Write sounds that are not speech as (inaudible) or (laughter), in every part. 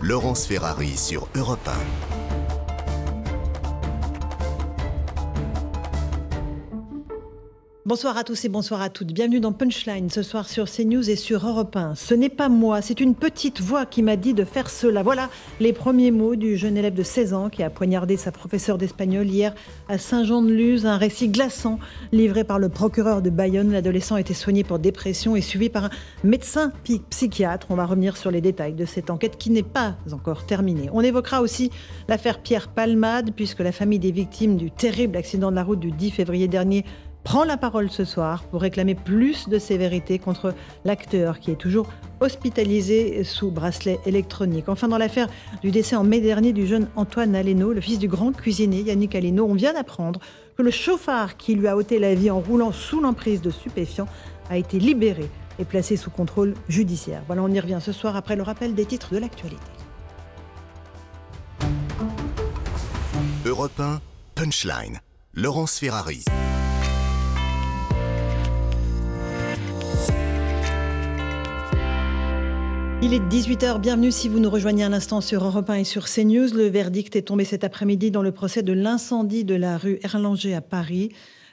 Laurence Ferrari sur Europe 1. Bonsoir à tous et bonsoir à toutes. Bienvenue dans Punchline ce soir sur CNews et sur Europe 1. Ce n'est pas moi, c'est une petite voix qui m'a dit de faire cela. Voilà les premiers mots du jeune élève de 16 ans qui a poignardé sa professeure d'espagnol hier à Saint-Jean-de-Luz. Un récit glaçant livré par le procureur de Bayonne. L'adolescent été soigné pour dépression et suivi par un médecin psychiatre. On va revenir sur les détails de cette enquête qui n'est pas encore terminée. On évoquera aussi l'affaire Pierre Palmade puisque la famille des victimes du terrible accident de la route du 10 février dernier prend la parole ce soir pour réclamer plus de sévérité contre l'acteur qui est toujours hospitalisé sous bracelet électronique. Enfin, dans l'affaire du décès en mai dernier du jeune Antoine Aleno, le fils du grand cuisinier Yannick Aleno, on vient d'apprendre que le chauffard qui lui a ôté la vie en roulant sous l'emprise de stupéfiants a été libéré et placé sous contrôle judiciaire. Voilà, on y revient ce soir après le rappel des titres de l'actualité. Europe 1, Punchline. Laurence Ferrari. Il est 18h, bienvenue si vous nous rejoignez à l'instant sur Europe 1 et sur CNews. Le verdict est tombé cet après-midi dans le procès de l'incendie de la rue Erlanger à Paris.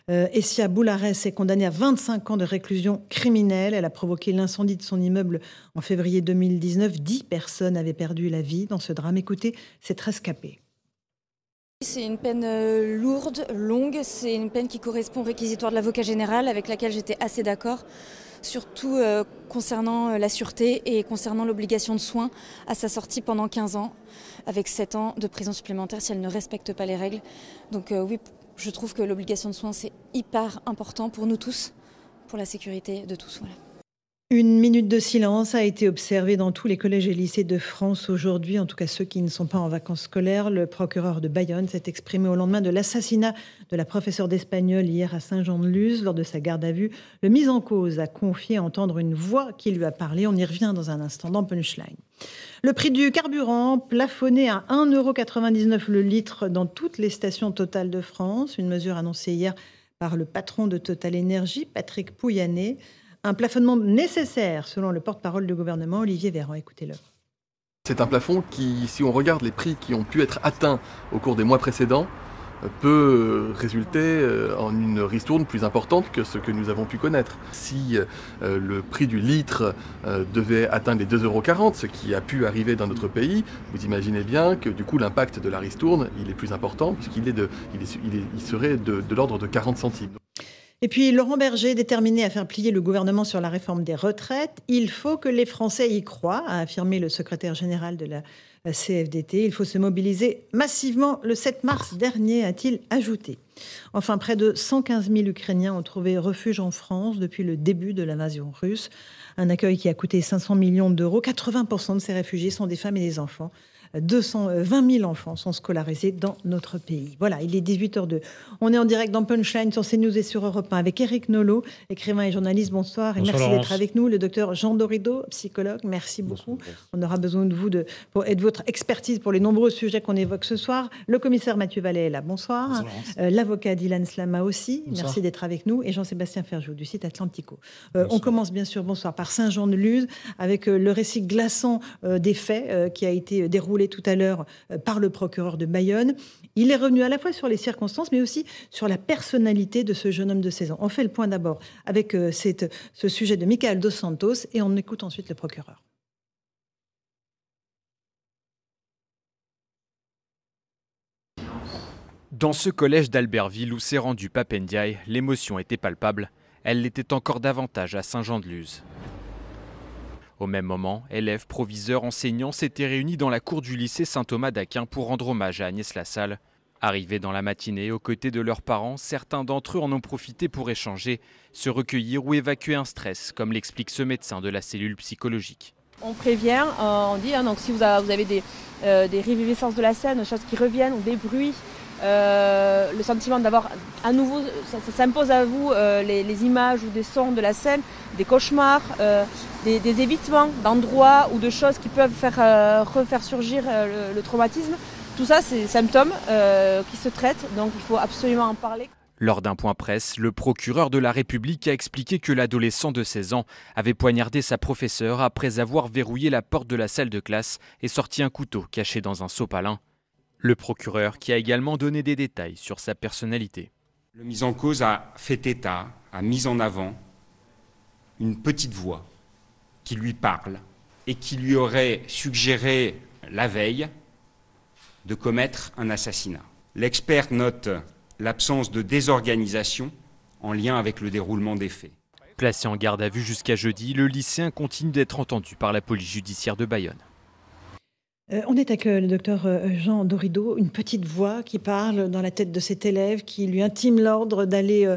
Euh, Essia Boulares est condamnée à 25 ans de réclusion criminelle. Elle a provoqué l'incendie de son immeuble en février 2019. Dix personnes avaient perdu la vie dans ce drame. Écoutez, c'est rescapé. C'est une peine euh, lourde, longue. C'est une peine qui correspond au réquisitoire de l'avocat général avec laquelle j'étais assez d'accord surtout euh, concernant euh, la sûreté et concernant l'obligation de soins à sa sortie pendant 15 ans, avec 7 ans de prison supplémentaire si elle ne respecte pas les règles. Donc oui, je trouve que l'obligation de soins, c'est hyper important pour nous tous, pour la sécurité de tous. Une minute de silence a été observée dans tous les collèges et lycées de France aujourd'hui, en tout cas ceux qui ne sont pas en vacances scolaires. Le procureur de Bayonne s'est exprimé au lendemain de l'assassinat de la professeure d'espagnol hier à Saint-Jean-de-Luz. Lors de sa garde à vue, le mis en cause a confié entendre une voix qui lui a parlé. On y revient dans un instant dans Punchline. Le prix du carburant plafonné à 1,99€ le litre dans toutes les stations totales de France, une mesure annoncée hier par le patron de Total Énergie, Patrick Pouyanné. Un plafonnement nécessaire, selon le porte-parole du gouvernement, Olivier Véran. Écoutez-le. C'est un plafond qui, si on regarde les prix qui ont pu être atteints au cours des mois précédents, peut résulter euh, en une ristourne plus importante que ce que nous avons pu connaître. Si euh, le prix du litre euh, devait atteindre les 2,40 euros, ce qui a pu arriver dans notre pays, vous imaginez bien que du coup l'impact de la ristourne, il est plus important puisqu'il est de, il, serait de, de l'ordre de 40 centimes. Et puis Laurent Berger, déterminé à faire plier le gouvernement sur la réforme des retraites, il faut que les Français y croient, a affirmé le secrétaire général de la CFDT. Il faut se mobiliser massivement le 7 mars dernier, a-t-il ajouté. Enfin, près de 115 000 Ukrainiens ont trouvé refuge en France depuis le début de l'invasion russe. Un accueil qui a coûté 500 millions d'euros. 80% de ces réfugiés sont des femmes et des enfants. 220 000 enfants sont scolarisés dans notre pays. Voilà, il est 18h02. On est en direct dans Punchline sur CNews et sur Europe 1 avec Eric Nolot, écrivain et journaliste. Bonsoir et merci d'être avec nous. Le docteur Jean Dorido, psychologue. Merci beaucoup. On aura besoin de vous de, pour, et de votre expertise pour les nombreux sujets qu'on évoque ce soir. Le commissaire Mathieu Vallet est là. Bonsoir. Euh, l'avocat Dylan Slama aussi. Merci d'être avec nous. Et Jean-Sébastien Ferjou du site Atlantico. Euh, on commence bien sûr, bonsoir, par Saint-Jean-de-Luz avec euh, le récit glaçant des faits qui a été déroulé tout à l'heure euh, par le procureur de Bayonne. Il est revenu à la fois sur les circonstances, mais aussi sur la personnalité de ce jeune homme de 16 ans. On fait le point d'abord avec euh, ce sujet de Michael Dos Santos et on écoute ensuite le procureur. Dans ce collège d'Albertville où s'est rendu Papendiaï, l'émotion était palpable. Elle l'était encore davantage à Saint-Jean-de-Luz. Au même moment, élèves, proviseurs, enseignants s'étaient réunis dans la cour du lycée Saint-Thomas d'Aquin pour rendre hommage à Agnès Lassalle. Arrivés dans la matinée aux côtés de leurs parents, certains d'entre eux en ont profité pour échanger, se recueillir ou évacuer un stress, comme l'explique ce médecin de la cellule psychologique. On prévient, euh, on dit, hein, donc si vous avez, des, euh, de la scène, des choses qui reviennent ou des bruits, euh, le sentiment d'avoir à nouveau, ça, s'impose à vous les, images ou des sons de la scène, des cauchemars, des, évitements d'endroits ou de choses qui peuvent faire, euh, refaire surgir euh, le, traumatisme. Tout ça, c'est des symptômes euh, qui se traitent, donc il faut absolument en parler. Lors d'un point presse, le procureur de la République a expliqué que l'adolescent de 16 ans avait poignardé sa professeure après avoir verrouillé la porte de la salle de classe et sorti un couteau caché dans un sopalin. Le procureur qui a également donné des détails sur sa personnalité. Le mis en cause a fait état, a mis en avant une petite voix qui lui parle et qui lui aurait suggéré la veille de commettre un assassinat. L'expert note l'absence de désorganisation en lien avec le déroulement des faits. Placé en garde à vue jusqu'à jeudi, le lycéen continue d'être entendu par la police judiciaire de Bayonne. Euh, on est avec euh, le docteur euh, Jean Dorido, une petite voix qui parle dans la tête de cet élève, qui lui intime l'ordre d'aller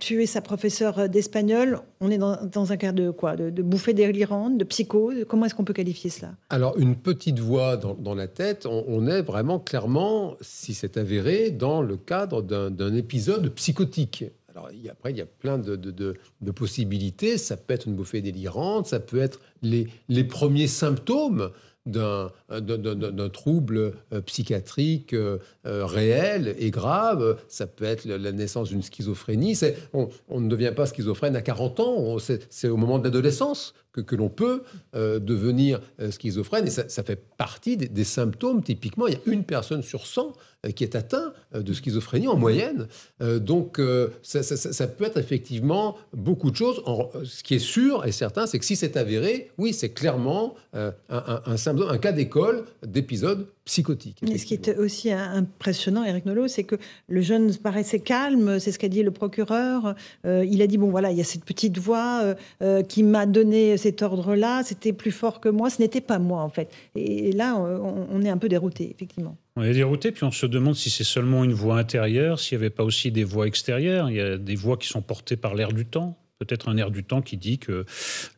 tuer sa professeure d'espagnol. On est dans, un cas de quoi? De, bouffée délirante, de psychose? Comment est-ce qu'on peut qualifier cela? Alors, une petite voix dans, la tête, on, est vraiment clairement, si c'est avéré, dans le cadre d'un épisode psychotique. Alors, après, il y a plein de, possibilités. Ça peut être une bouffée délirante, ça peut être les, les premiers symptômes d'un trouble euh, psychiatrique euh, euh, réel et grave. Ça peut être la naissance d'une schizophrénie. On, on, ne devient pas schizophrène à 40 ans, c'est au moment de l'adolescence que, l'on peut devenir schizophrène. Et ça, fait partie des, des, symptômes. Typiquement, il y a une personne sur 100 euh, qui est atteint euh, de schizophrénie en moyenne. Euh, donc ça, peut être effectivement beaucoup de choses. ce qui est sûr et certain, c'est que si c'est avéré, oui, c'est clairement un, un, cas d'école d'épisode psychotique. Mais ce qui est aussi impressionnant, Eric Nolot, c'est que le jeune paraissait calme, c'est ce qu'a dit le procureur. il a dit, bon voilà, il y a cette petite voix qui m'a donné cet ordre-là, c'était plus fort que moi, ce n'était pas moi en fait. Et, là, on est un peu dérouté, effectivement. On est dérouté, puis on se demande si c'est seulement une voix intérieure, s'il n'y avait pas aussi des voix extérieures. Il y a des voix qui sont portées par l'air du temps. Peut-être un air du temps qui dit que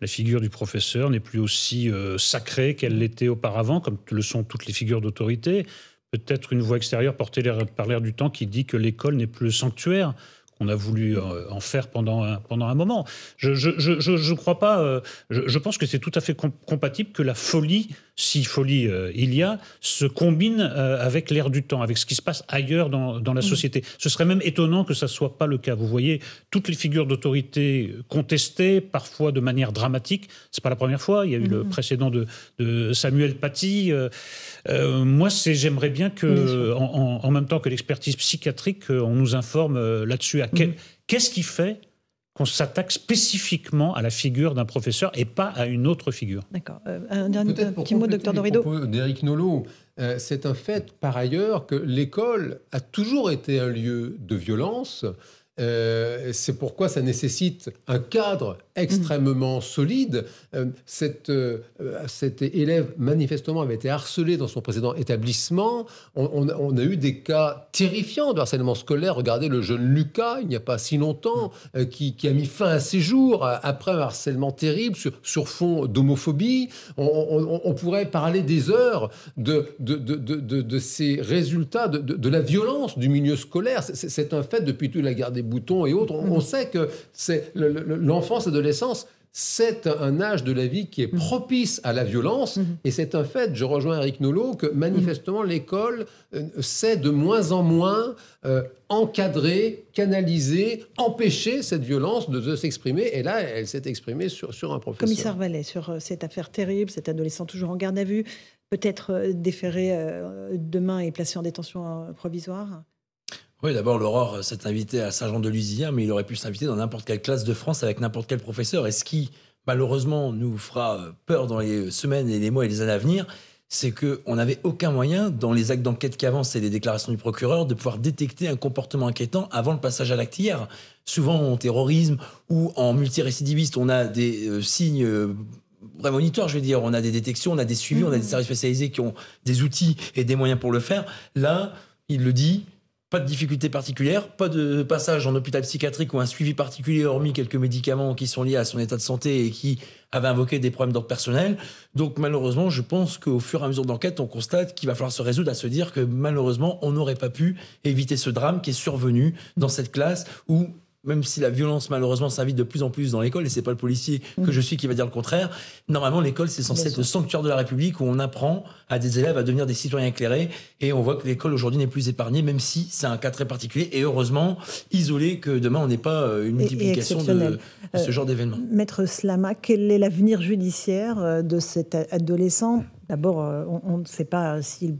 la figure du professeur n'est plus aussi euh, sacrée qu'elle l'était auparavant, comme le sont toutes les figures d'autorité. Peut-être une voix extérieure portée par l'air du temps qui dit que l'école n'est plus le sanctuaire qu'on a voulu euh, en faire pendant un, pendant un moment. Je ne je, je, crois pas. Euh, je, pense que c'est tout à fait compatible que la folie, si folie euh, il y a, se combine avec l'air du temps, avec ce qui se passe ailleurs dans, dans la mmh. société. Ce serait même étonnant que ça soit pas le cas. Vous voyez, toutes les figures d'autorité contestées, parfois de manière dramatique. C'est pas la première fois. Il y a eu le mmh. précédent de, de Samuel Paty. moi, c'est j'aimerais bien que, en, en, même temps que l'expertise psychiatrique, on nous informe là-dessus Mhm. Qu'est-ce qui fait qu'on s'attaque spécifiquement à la figure d'un professeur et pas à une autre figure. D'accord. Euh, un, petit mot, docteur Dorido. D'Éric Nolot, euh, c'est un fait par ailleurs que l'école a toujours été un lieu de violence. Euh, c'est pourquoi ça nécessite un cadre extrêmement solide. Euh, cette, euh, cet élève, manifestement, avait été harcelé dans son précédent établissement. On, a eu des cas terrifiants de harcèlement scolaire. Regardez le jeune Lucas, il n'y a pas si longtemps, euh, qui, a mis fin à ses jours après un harcèlement terrible sur, sur fond d'homophobie. On, pourrait parler des heures de, de, de, de ces résultats, de, la violence du milieu scolaire. C'est un fait depuis toute la guerre des boutons et autres. On, sait que c'est l'enfance et de l'essence, c'est un âge de la vie qui est propice à la violence. Mhm. Et c'est un fait, je rejoins Eric Nolot, que manifestement l'école euh, sait de moins en moins euh, encadrer, canaliser, empêcher cette violence de, s'exprimer. Et là, elle s'est exprimée sur, sur un professeur. Commissaire Vallet, sur euh, cette affaire terrible, cet adolescent toujours en garde à vue, peut-être déféré demain et placé en détention provisoire oui, d'abord, l'Aurore s'est invité à Saint-Jean-de-Luz mais il aurait pu s'inviter dans n'importe quelle classe de France avec n'importe quel professeur. Et ce qui, malheureusement, nous fera peur dans les semaines et les mois et les années à venir, c'est qu'on n'avait aucun moyen, dans les actes d'enquête qui avancent et les déclarations du procureur, de pouvoir détecter un comportement inquiétant avant le passage à l'acte hier. Souvent, en terrorisme ou en multirécidiviste, on a des euh, signes euh, prémonitoires, je veux dire. On a des détections, on a des suivis, on a des mmh. services spécialisés qui ont des outils et des moyens pour le faire. Là, il le dit, pas de difficulté particulière, pas de passage en hôpital psychiatrique ou un suivi particulier, hormis quelques médicaments qui sont liés à son état de santé et qui avaient invoqué des problèmes d'ordre personnel. Donc malheureusement, je pense qu'au fur et à mesure d'enquête, on constate qu'il va falloir se résoudre à se dire que malheureusement, on n'aurait pas pu éviter ce drame qui est survenu dans cette classe où même si la violence malheureusement s'invite de plus en plus dans l'école, et c'est pas le policier que Mm. je suis qui va dire le contraire, normalement l'école c'est censé Bien être sûr. le sanctuaire de la République où on apprend à des élèves à devenir des citoyens éclairés, et on voit que l'école aujourd'hui n'est plus épargnée, même si c'est un cas très particulier, et heureusement isolé que demain on n'ait pas euh, une multiplication de, ce Euh, genre d'événements. Maître Slama, quel est l'avenir judiciaire euh, de cet adolescent? D'abord, on- on ne sait pas s'il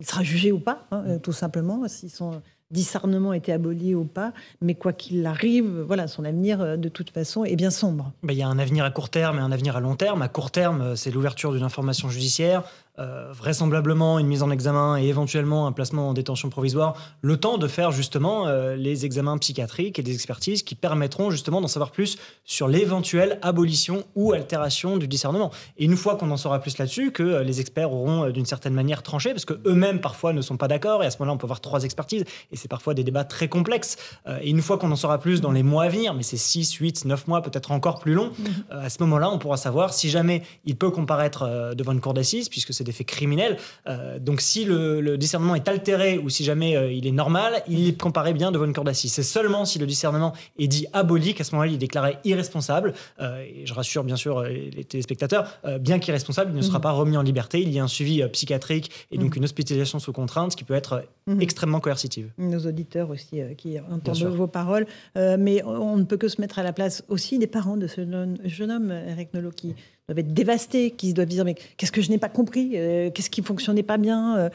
il sera jugé ou pas, hein, tout simplement, si son discernement était aboli ou pas. Mais quoi qu'il arrive, voilà, son avenir, euh, de toute façon, est bien sombre. Ben, Il y a un avenir à court terme et un avenir à long terme. À court terme, euh, c'est l'ouverture d'une information judiciaire, euh, vraisemblablement une mise en examen et éventuellement un placement en détention provisoire, le temps de faire justement euh, les examens psychiatriques et des expertises qui permettront justement d'en savoir plus sur l'éventuelle abolition ou altération du discernement. Et une fois qu'on en saura plus là-dessus, que euh, les experts auront d'une certaine manière tranché, parce qu'eux-mêmes parfois ne sont pas d'accord, et à ce moment-là on peut avoir trois expertises, et c'est parfois des débats très complexes. Et une fois qu'on en saura plus dans les mois à venir, mais c'est 6, 8, 9 mois, peut-être encore plus long, euh, à ce moment-là, on pourra savoir si jamais il peut comparaître devant une cour d'assises, puisque c'est des faits criminels. Euh, donc si le, le discernement est altéré ou si jamais euh, il est normal, il est comparé bien devant une cour d'assises. C'est seulement si le discernement est dit aboli qu'à ce moment-là, il est déclaré irresponsable. Euh, et je rassure bien sûr euh, les téléspectateurs, euh, bien qu'irresponsable, il ne sera Mhm. pas remis en liberté. Il y a un suivi euh, psychiatrique et donc Mhm. une hospitalisation sous contrainte, qui peut être Mhm. extrêmement coercitive. Nos auditeurs aussi qui entendent vos paroles. Mais on ne peut que se mettre à la place aussi des parents de ce jeune homme, Eric Nolot, qui doivent être dévastés, qui se doivent dire mais qu'est-ce que je n'ai pas compris? Euh, Qu'est-ce qui fonctionnait pas bien Euh,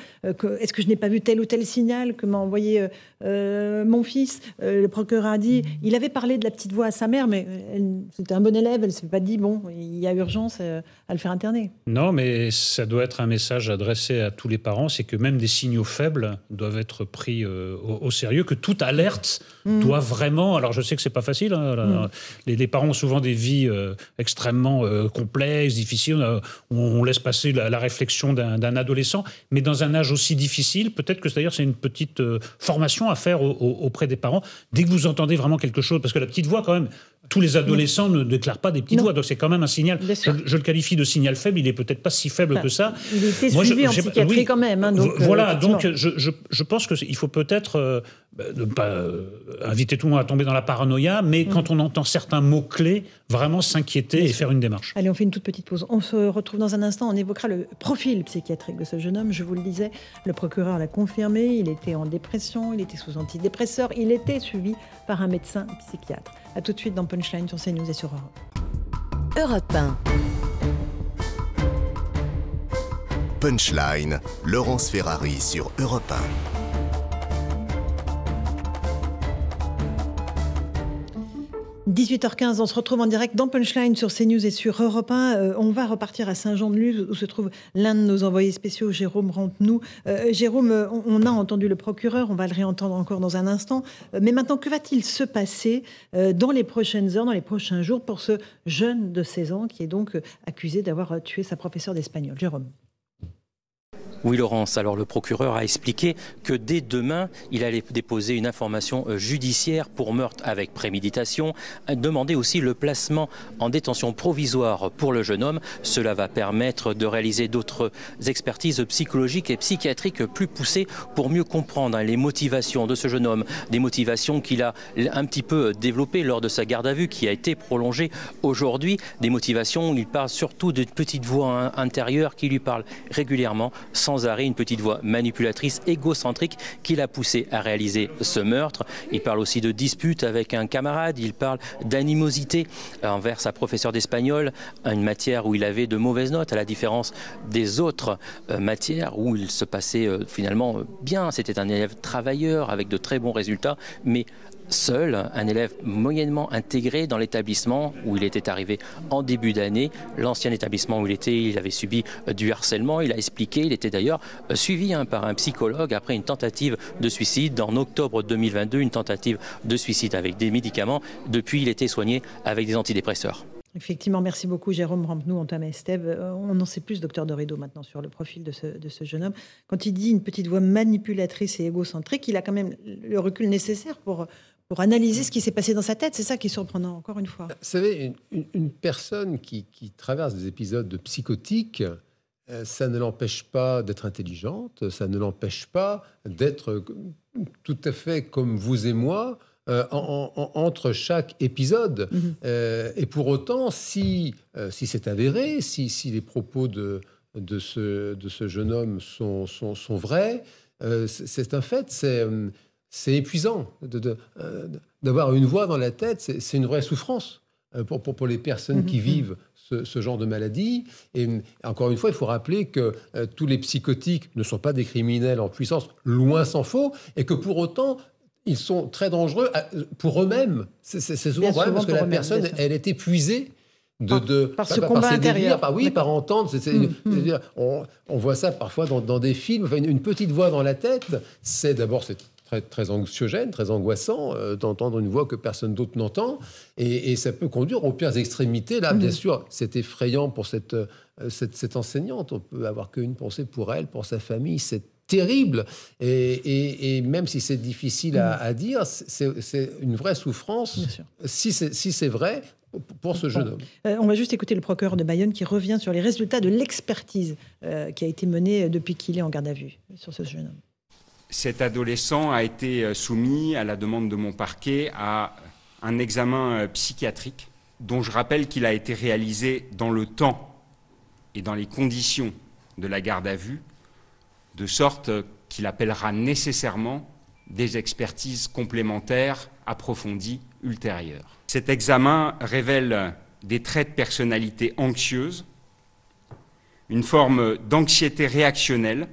euh, Est-ce que je n'ai pas vu tel ou tel signal que m'a envoyé mon fils Le procureur a dit il avait parlé de la petite voix à sa mère, mais c'était un bon élève. Elle s'est pas dit bon, il y a urgence à le faire interner. Non, mais ça doit être un message adressé à tous les parents, c'est que même des signaux faibles doivent être pris au, au sérieux, que toute alerte Mm. doit vraiment. Alors je sais que c'est pas facile. hein, là, Mm. les, les parents ont souvent des vies extrêmement complexes, difficiles. où on laisse passer la, la réflexion d'un d'un adolescent, mais dans un âge aussi difficile, peut-être que d'ailleurs c'est une petite euh, formation à faire au- au- auprès des parents. Dès que vous entendez vraiment quelque chose, parce que la petite voix quand même. Tous les adolescents ne déclarent pas des petites Non. voix, donc c'est quand même un signal. Je, le qualifie de signal faible, il est peut-être pas si faible Enfin, que ça. Il était Moi, je- suivi en psychiatrie oui. quand même. hein, donc, euh, voilà, donc je, je, je pense qu'il faut peut-être euh, ne pas euh, inviter tout le monde à tomber dans la paranoïa, mais Mm. quand on entend certains mots-clés, vraiment s'inquiéter et sûr. faire une démarche. Allez, on fait une toute petite pause. On se retrouve dans un instant. On évoquera le profil psychiatrique de ce jeune homme. Je vous le disais, le procureur l'a confirmé. Il était en dépression, il était sous antidépresseur, il était suivi par un médecin psychiatre. A tout de suite dans Punchline sur CNews et sur Europe. Europe 1. Punchline, Laurence Ferrari sur Europe 1. 18h15, on se retrouve en direct dans Punchline sur CNews et sur Europe 1. Euh, on va repartir à Saint-Jean-de-Luz où se trouve l'un de nos envoyés spéciaux, Jérôme Rampenou. Euh, Jérôme, euh, on, on a entendu le procureur, on va le réentendre encore dans un instant. Mais maintenant, que va-t-il se passer dans les prochaines heures, dans les prochains jours pour ce jeune de 16 ans qui est donc accusé d'avoir tué sa professeure d'espagnol? Jérôme. Oui, Laurence. Alors, le procureur a expliqué que dès demain, il allait déposer une information euh, judiciaire pour meurtre avec préméditation, a demandé aussi le placement en détention provisoire pour le jeune homme. Cela va permettre de réaliser d'autres expertises psychologiques et psychiatriques plus poussées pour mieux comprendre hein, les motivations de ce jeune homme, des motivations qu'il a un petit peu développées lors de sa garde à vue qui a été prolongée aujourd'hui, des motivations où il parle surtout d'une petite voix hein, intérieure qui lui parle régulièrement arrêt, une petite voix manipulatrice, égocentrique qui l'a poussé à réaliser ce meurtre. Il parle aussi de disputes avec un camarade, il parle d'animosité envers sa professeure d'espagnol, une matière où il avait de mauvaises notes, à la différence des autres euh, matières où il se passait euh, finalement euh, bien. C'était un élève travailleur avec de très bons résultats, mais seul, un élève moyennement intégré dans l'établissement où il était arrivé en début d'année. L'ancien établissement où il était, il avait subi euh, du harcèlement. Il a expliqué, il était d'ailleurs euh, suivi hein, par un psychologue après une tentative de suicide en octobre 2022, une tentative de suicide avec des médicaments. Depuis, il était soigné avec des antidépresseurs. Effectivement, merci beaucoup Jérôme Rampenou, Antoine Estève. Euh, On en sait plus, docteur Dorido, maintenant sur le profil de ce, de ce jeune homme. Quand il dit une petite voix manipulatrice et égocentrique, il a quand même le recul nécessaire pour, pour analyser ce qui s'est passé dans sa tête. C'est ça qui est surprenant, encore une fois. Vous savez, une, une- une personne qui, qui traverse des épisodes de psychotiques, euh, ça ne l'empêche pas d'être intelligente, ça ne l'empêche pas d'être euh, tout à fait comme vous et moi, entre chaque épisode. Mhm. et pour autant, si, si c'est avéré, si, si, les propos de, de, ce, de ce jeune homme sont, sont, sont vrais, c'est un fait, c'est épuisant d'avoir une voix dans la tête, c'est une vraie souffrance pour, pour, pour les personnes qui mhm. vivent ce, ce genre de maladie. Et euh, encore une fois, il faut rappeler que euh, tous les psychotiques ne sont pas des criminels en puissance, loin s'en faut, et que pour autant, ils sont très dangereux à- pour eux-mêmes. C'est c'est- c'est souvent vrai parce que la personne, elle est épuisée. De, Par- de- par ce par- combat ses délires, par, oui, par entendre. c'est- c'est- Mm, mm. c'est-à-dire, on, on voit ça parfois dans, dans des films. Enfin, une, une petite voix dans la tête, c'est d'abord c'est très, très anxiogène, très angoissant euh, d'entendre une voix que personne d'autre n'entend. Et, et ça peut conduire aux pires extrémités. Là, bien Mhm. sûr, c'est effrayant pour cette, euh, cette, cette enseignante. On peut avoir qu'une pensée pour elle, pour sa famille. C'est terrible. Et, et- et même si c'est difficile à, à dire, c'est une vraie souffrance, si c'est si vrai, pour ce jeune homme. Euh, on va juste écouter le procureur de Bayonne qui revient sur les résultats de l'expertise euh, qui a été menée depuis qu'il est en garde à vue sur ce jeune homme. Cet adolescent a été euh, soumis, à la demande de mon parquet, à un examen euh, psychiatrique dont je rappelle qu'il a été réalisé dans le temps et dans les conditions de la garde à vue, de sorte euh, qu'il appellera nécessairement des expertises complémentaires approfondies ultérieures. Cet examen révèle des traits de personnalité anxieuse, une forme d'anxiété réactionnelle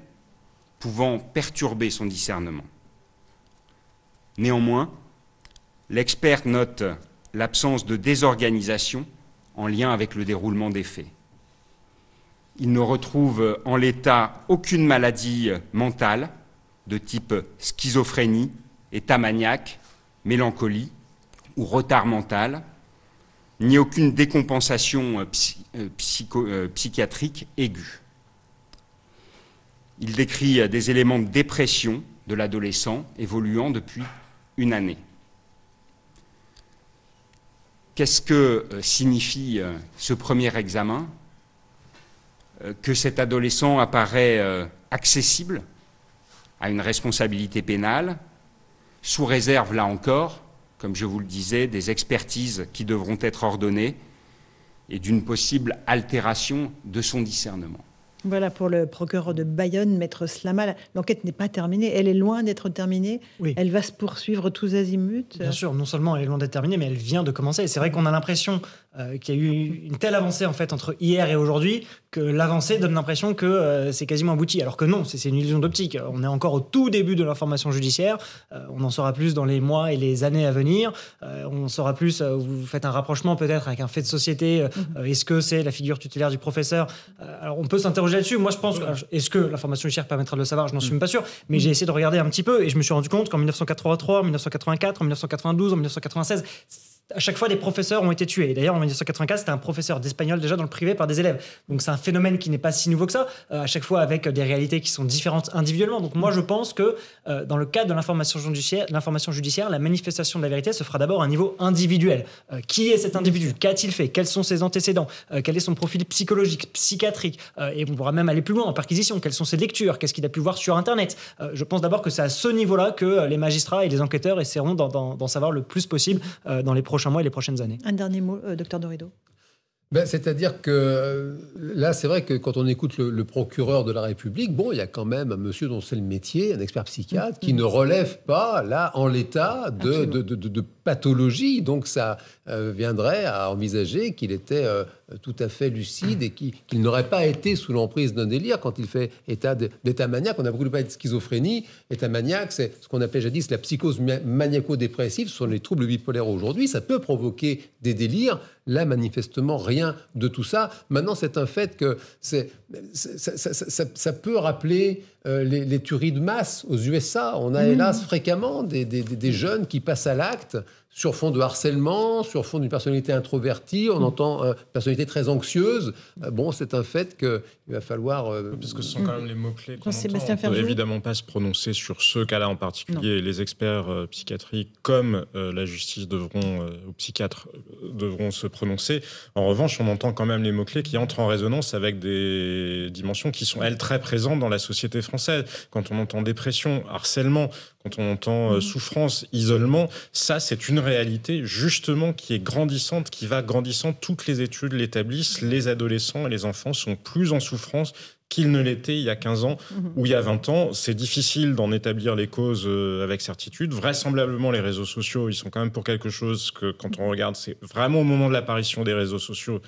pouvant perturber son discernement. Néanmoins, l'expert note l'absence de désorganisation en lien avec le déroulement des faits. Il ne retrouve en l'état aucune maladie mentale de type schizophrénie, état maniaque, mélancolie ou retard mental, ni aucune décompensation euh, euh, euh, psychiatrique aiguë. Il décrit euh, des éléments de dépression de l'adolescent évoluant depuis une année. Qu'est-ce que euh, signifie euh, ce premier examen? Que cet adolescent apparaît accessible à une responsabilité pénale, sous réserve, là encore, comme je vous le disais, des expertises qui devront être ordonnées et d'une possible altération de son discernement. Voilà pour le procureur de Bayonne, Maître Slama. L'enquête n'est pas terminée. Elle est loin d'être terminée. Oui. Elle va se poursuivre tous azimuts. Bien sûr, non seulement elle est loin d'être terminée, mais elle vient de commencer. Et c'est vrai qu'on a l'impression euh, qu'il y a eu une telle avancée en fait entre hier et aujourd'hui que l'avancée donne l'impression que euh, c'est quasiment abouti. Alors que non, c'est une illusion d'optique. On est encore au tout début de l'information judiciaire. Euh, on en saura plus dans les mois et les années à venir. On saura plus. vous faites un rapprochement peut-être avec un fait de société. Euh, est-ce que c'est la figure tutélaire du professeur? Alors on peut s'interroger là-dessus. Moi, je pense. Est-ce que l'information judiciaire permettra de le savoir? Je n'en suis même pas sûr. Mais j'ai essayé de regarder un petit peu et je me suis rendu compte qu'en 1983, en 1984, en 1992, en 1996 à chaque fois, des professeurs ont été tués. D'ailleurs, en 1984, c'était un professeur d'espagnol déjà dans le privé par des élèves. Donc, c'est un phénomène qui n'est pas si nouveau que ça, euh, à chaque fois avec des réalités qui sont différentes individuellement. Donc, moi, je pense que euh, dans le cadre de l'information judiciaire, la manifestation de la vérité se fera d'abord à un niveau individuel. Euh, qui est cet individu? Qu'a-t-il fait? Quels sont ses antécédents? Euh, Quel est son profil psychologique, psychiatrique? Euh, Et on pourra même aller plus loin en perquisition. Quelles sont ses lectures? Qu'est-ce qu'il a pu voir sur Internet? Euh, Je pense d'abord que c'est à ce niveau-là que euh, les magistrats et les enquêteurs essaieront d'en- savoir le plus possible euh, dans les prochains mois et les prochaines années. Un dernier mot, euh, docteur Dorido. Ben, C'est-à-dire que euh, là, c'est vrai que quand on écoute le, le procureur de la République, bon, il y a quand même un monsieur dont c'est le métier, un expert psychiatre, qui ne relève pas, là, en l'état de, de, de- de- de pathologie. Donc, ça euh, viendrait à envisager qu'il était euh, tout à fait lucide et qu'il n'aurait pas été sous l'emprise d'un délire quand il fait état d'état maniaque. On a beaucoup parlé de schizophrénie. État maniaque, c'est ce qu'on appelait jadis la psychose ma- maniaco-dépressive. Ce sont les troubles bipolaires aujourd'hui. Ça peut provoquer des délires. Là, manifestement, rien de tout ça. Maintenant, c'est un fait que ça peut rappeler euh, les, les tueries de masse aux USA. On a Mmh. hélas fréquemment des, des- des- des jeunes qui passent à l'acte sur fond de harcèlement, sur fond d'une personnalité introvertie. On entend euh, personnalité très anxieuse. Euh, bon, c'est un fait qu'il va falloir. euh, Parce que ce sont quand même les mots-clés qu'on entend. On peut évidemment pas se prononcer sur ce cas-là en particulier. Les experts euh, psychiatriques, comme euh, la justice devront, euh, ou psychiatres devront se prononcer. En revanche, on entend quand même les mots-clés qui entrent en résonance avec des dimensions qui sont, elles, très présentes dans la société française. Quand on entend dépression, harcèlement, quand on entend euh, souffrance, isolement, ça c'est une réalité justement qui est grandissante, qui va grandissant. Toutes les études l'établissent. Les adolescents et les enfants sont plus en souffrance qu'ils ne l'étaient il y a 15 ans Mhm. ou il y a 20 ans. C'est difficile d'en établir les causes euh, avec certitude. Vraisemblablement, les réseaux sociaux, ils sont quand même pour quelque chose que quand on regarde, c'est vraiment au moment de l'apparition des réseaux sociaux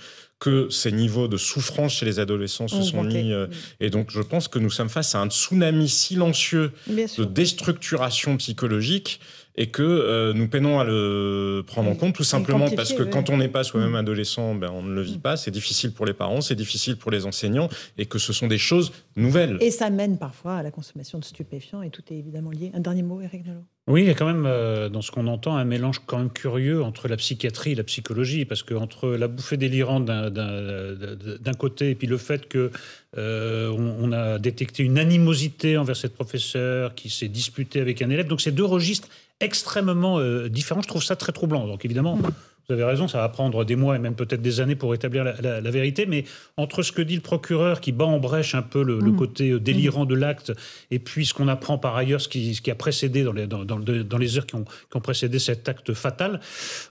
que ces niveaux de souffrance chez les adolescents se Ont sont mis. euh, et donc, je pense que nous sommes face à un tsunami silencieux de déstructuration psychologique et que euh, nous peinons à le prendre en compte tout simplement parce que ouais. quand on n'est pas Mm. soi-même adolescent, ben, on ne le vit pas. C'est difficile pour les parents, c'est difficile pour les enseignants et que ce sont des choses nouvelles. Et ça mène parfois à la consommation de stupéfiants et tout est évidemment lié. Un dernier mot, Eric Nolot Oui, il y a quand même, euh, dans ce qu'on entend, un mélange quand même curieux entre la psychiatrie et la psychologie, parce que entre la bouffée délirante d'un- côté et puis le fait que euh, on, on a détecté une animosité envers cette professeure qui s'est disputée avec un élève, donc c'est deux registres extrêmement euh, différents. Je trouve ça très troublant. Donc évidemment. Vous avez raison, ça va prendre des mois et même peut-être des années pour établir la, la- la vérité, mais entre ce que dit le procureur qui bat en brèche un peu le, le Mhm. côté euh, délirant de l'acte et puis ce qu'on apprend par ailleurs, ce qui, ce qui a précédé dans les, dans, dans dans les heures qui ont, qui ont précédé cet acte fatal,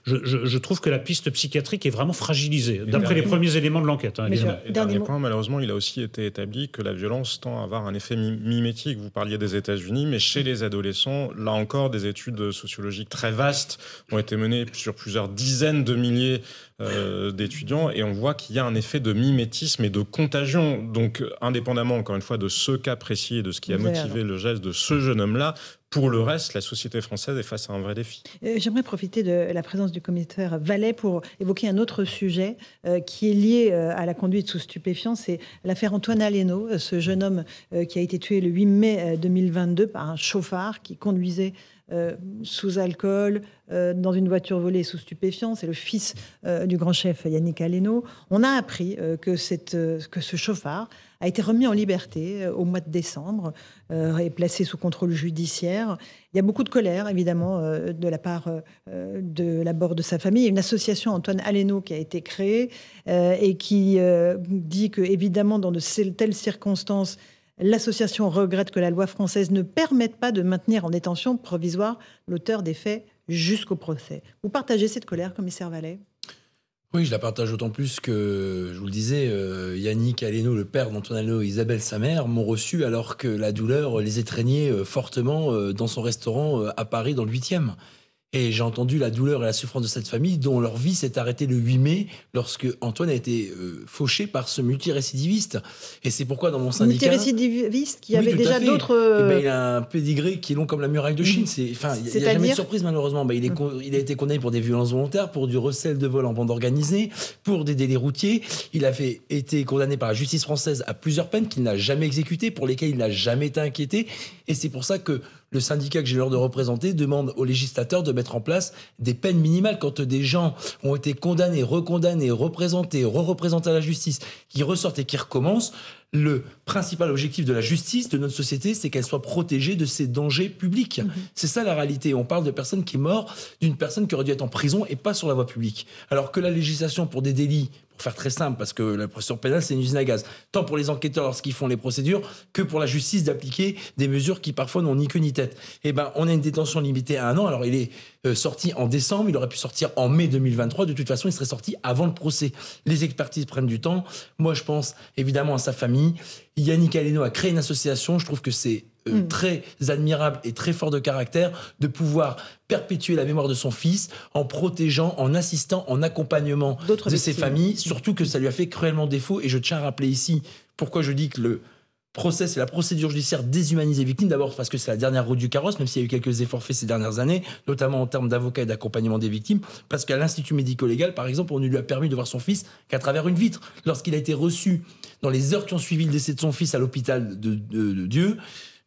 je, je- je trouve que la piste psychiatrique est vraiment fragilisée, d'après les premiers éléments de l'enquête. hein, dernier point, malheureusement, il a aussi été établi que la violence tend à avoir un effet mi- mimétique. Vous parliez des États-Unis, mais chez les adolescents, là encore, des études sociologiques très vastes ont été menées sur plusieurs dizaines de milliers euh, d'étudiants et on voit qu'il y a un effet de mimétisme et de contagion. Donc, indépendamment, encore une fois, de ce cas précis et de ce qui a motivé le geste de ce jeune homme-là, pour le reste, la société française est face à un vrai défi. Euh, J'aimerais profiter de la présence du commissaire Vallet pour évoquer un autre sujet euh, qui est lié euh, à la conduite sous stupéfiants. C'est l'affaire Antoine Aleno, ce jeune homme euh, qui a été tué le 8 mai euh, 2022 par un chauffard qui conduisait euh, sous alcool euh, dans une voiture volée sous stupéfiants. C'est le fils euh, du grand chef Yannick Aleno. On a appris que, cette, que ce chauffard a été remis en liberté au mois de décembre et placé sous contrôle judiciaire. Il y a beaucoup de colère, évidemment, de la part de la bord de sa famille. Il y a une association, Antoine Aleno, qui a été créée et qui dit que, évidemment, dans de telles circonstances, l'association regrette que la loi française ne permette pas de maintenir en détention provisoire l'auteur des faits jusqu'au procès. Vous partagez cette colère, commissaire Vallet Oui, je la partage d'autant plus que, je vous le disais, euh, Yannick Aleno, le père d'Antoine Aleno, et Isabelle, sa mère, m'ont reçu alors que la douleur les étreignait euh, fortement euh, dans son restaurant à Paris, dans le 8e. Et j'ai entendu la douleur et la souffrance de cette famille dont leur vie s'est arrêtée le 8 mai lorsque Antoine a été euh, fauché par ce multirécidiviste. Et c'est pourquoi dans mon syndicat... Multirécidiviste qui Oui, avait déjà d'autres... Eh ben, euh, il a un pédigré qui est long comme la muraille de Chine. C'est, enfin, il n'y a jamais de surprise malheureusement. Ben, il, est con- il a été condamné pour des violences volontaires, pour du recel de vol en bande organisée, pour des délits routiers. Il a fait, été condamné par la justice française à plusieurs peines qu'il n'a jamais exécutées, pour lesquelles il n'a jamais été inquiété. Et c'est pour ça que le syndicat que j'ai l'honneur de représenter demande aux législateurs de mettre en place des peines minimales quand des gens ont été condamnés, recondamnés, représentés, re-représentés à la justice, qui ressortent et qui recommencent. Le principal objectif de la justice de notre société, c'est qu'elle soit protégée de ces dangers publics. C'est ça la réalité. On parle de personne qui est morte, d'une personne qui aurait dû être en prison et pas sur la voie publique. Alors que la législation pour des délits, pour faire très simple, parce que la procédure pénale, c'est une usine à gaz, tant pour les enquêteurs lorsqu'ils font les procédures que pour la justice d'appliquer des mesures qui parfois n'ont ni queue ni tête. Eh ben, on a une détention limitée à un an. Alors, il est euh, sorti en décembre, il aurait pu sortir en mai 2023. De toute façon, il serait sorti avant le procès. Les expertises prennent du temps. Moi, je pense évidemment à sa famille. Yannick Aleno a créé une association. Je trouve que c'est euh, Mm. très admirable et très fort de caractère de pouvoir perpétuer la mémoire de son fils en protégeant, en assistant, en accompagnement de ses familles, surtout que ça lui a fait cruellement défaut. Et je tiens à rappeler ici pourquoi je dis que le procès, c'est la procédure judiciaire déshumanise les victimes. D'abord parce que c'est la dernière roue du carrosse, même s'il y a eu quelques efforts faits ces dernières années, notamment en termes d'avocats et d'accompagnement des victimes. Parce qu'à l'Institut médico-légal, par exemple, on ne lui a permis de voir son fils qu'à travers une vitre. Lorsqu'il a été reçu dans les heures qui ont suivi le décès de son fils à l'hôpital de, Dieu,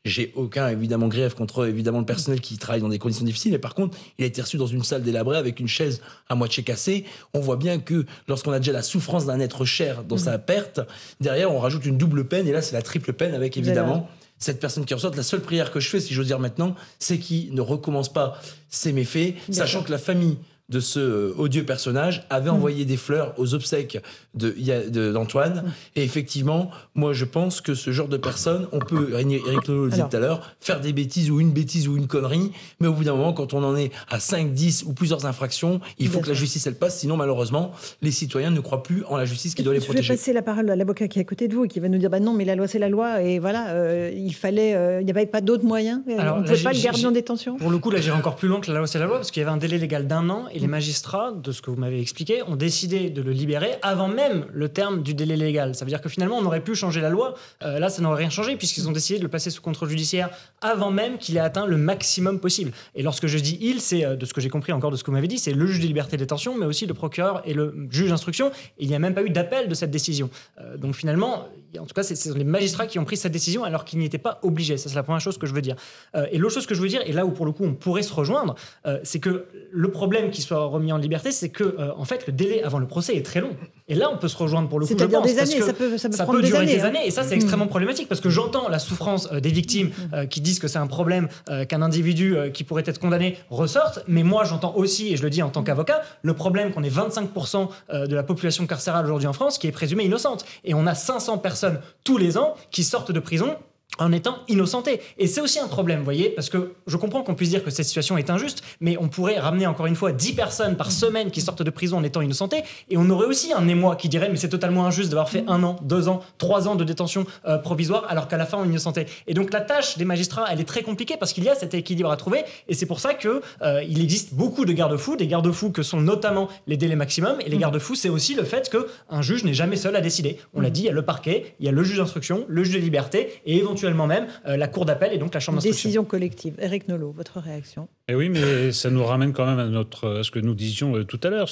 j'ai aucun évidemment grief contre évidemment le personnel qui travaille dans des conditions difficiles, mais par contre, il a été reçu dans une salle délabrée avec une chaise à moitié cassée. On voit bien que lorsqu'on a déjà la souffrance d'un être cher dans sa perte, derrière on rajoute une double peine, et là c'est la triple peine avec évidemment cette personne qui ressort. La seule prière que je fais, si j'ose dire maintenant, c'est qu'il ne recommence pas ses méfaits, sachant que la famille de ce euh, odieux personnage avait envoyé des fleurs aux obsèques de- il y a- de- d'Antoine. Et effectivement, moi, je pense que ce genre de personne, on peut, Eric Lolo le disait tout à l'heure, faire des bêtises ou une bêtise ou une connerie, mais au bout d'un moment, quand on en est à 5, 10 ou plusieurs infractions, il faut que la justice, elle passe. Sinon, malheureusement, les citoyens ne croient plus en la justice qui doit les Je vais protéger. passer la parole à l'avocat qui est à côté de vous et qui va nous dire bah non, mais la loi c'est la loi et voilà, euh, il fallait, euh, il n'y avait pas d'autres moyens. Alors, on ne pouvait j'ai- pas le j'ai- garder en j'ai- détention. Pour le coup, là, j'irai encore plus loin que la loi, c'est la loi, parce qu'il y avait un délai légal d'un an, et les magistrats, de ce que vous m'avez expliqué, ont décidé de le libérer avant même le terme du délai légal. Ça veut dire que finalement, on aurait pu changer la loi. Euh, là, ça n'aurait rien changé, puisqu'ils ont décidé de le placer sous contrôle judiciaire avant même qu'il ait atteint le maximum possible. Et lorsque je dis il, c'est euh, de ce que j'ai compris encore de ce que vous m'avez dit, c'est le juge des libertés de détention, mais aussi le procureur et le juge d'instruction. Il n'y a même pas eu d'appel de cette décision. Euh, donc finalement, en tout cas, c'est les magistrats qui ont pris cette décision alors qu'ils n'y étaient pas obligés. Ça, c'est la première chose que je veux dire. Euh, et l'autre chose que je veux dire, et là où pour le coup on pourrait se rejoindre, euh, c'est que le problème qu'il soit remis en liberté, c'est que euh, en fait le délai avant le procès est très long. Et là, on peut se rejoindre pour le coup. C'est-à-dire des années, ça peut- ça peut prendre des durer années, des hein. années, et ça c'est Mm. extrêmement problématique parce que j'entends la souffrance des victimes euh, qui disent que c'est un problème qu'un individu qui pourrait être condamné ressorte, mais moi j'entends aussi, et je le dis en tant qu'avocat, le problème qu'on ait 25% euh, de la population carcérale aujourd'hui en France qui est présumée innocente, et on a 500 personnes tous les ans qui sortent de prison en étant innocentés. Et c'est aussi un problème, vous voyez, parce que je comprends qu'on puisse dire que cette situation est injuste, mais on pourrait ramener encore une fois 10 personnes par semaine qui sortent de prison en étant innocentés, et on aurait aussi un émoi qui dirait, mais c'est totalement injuste d'avoir fait un an, deux ans, trois ans de détention euh, provisoire, alors qu'à la fin on est innocenté. Et donc la tâche des magistrats, elle est très compliquée parce qu'il y a cet équilibre à trouver, et c'est pour ça que euh, il existe beaucoup de garde-fous, des garde-fous que sont notamment les délais maximum, et les garde-fous, c'est aussi le fait que un juge n'est jamais seul à décider. On l'a dit, il y a le parquet, il y a le juge d'instruction, le juge des libertés, et éventuellement même euh, la cour d'appel et donc la chambre d'instruction. Décision collective. Eric Nolot, votre réaction? Eh oui, mais ça nous ramène quand même à, notre, à ce que nous disions euh, tout à l'heure.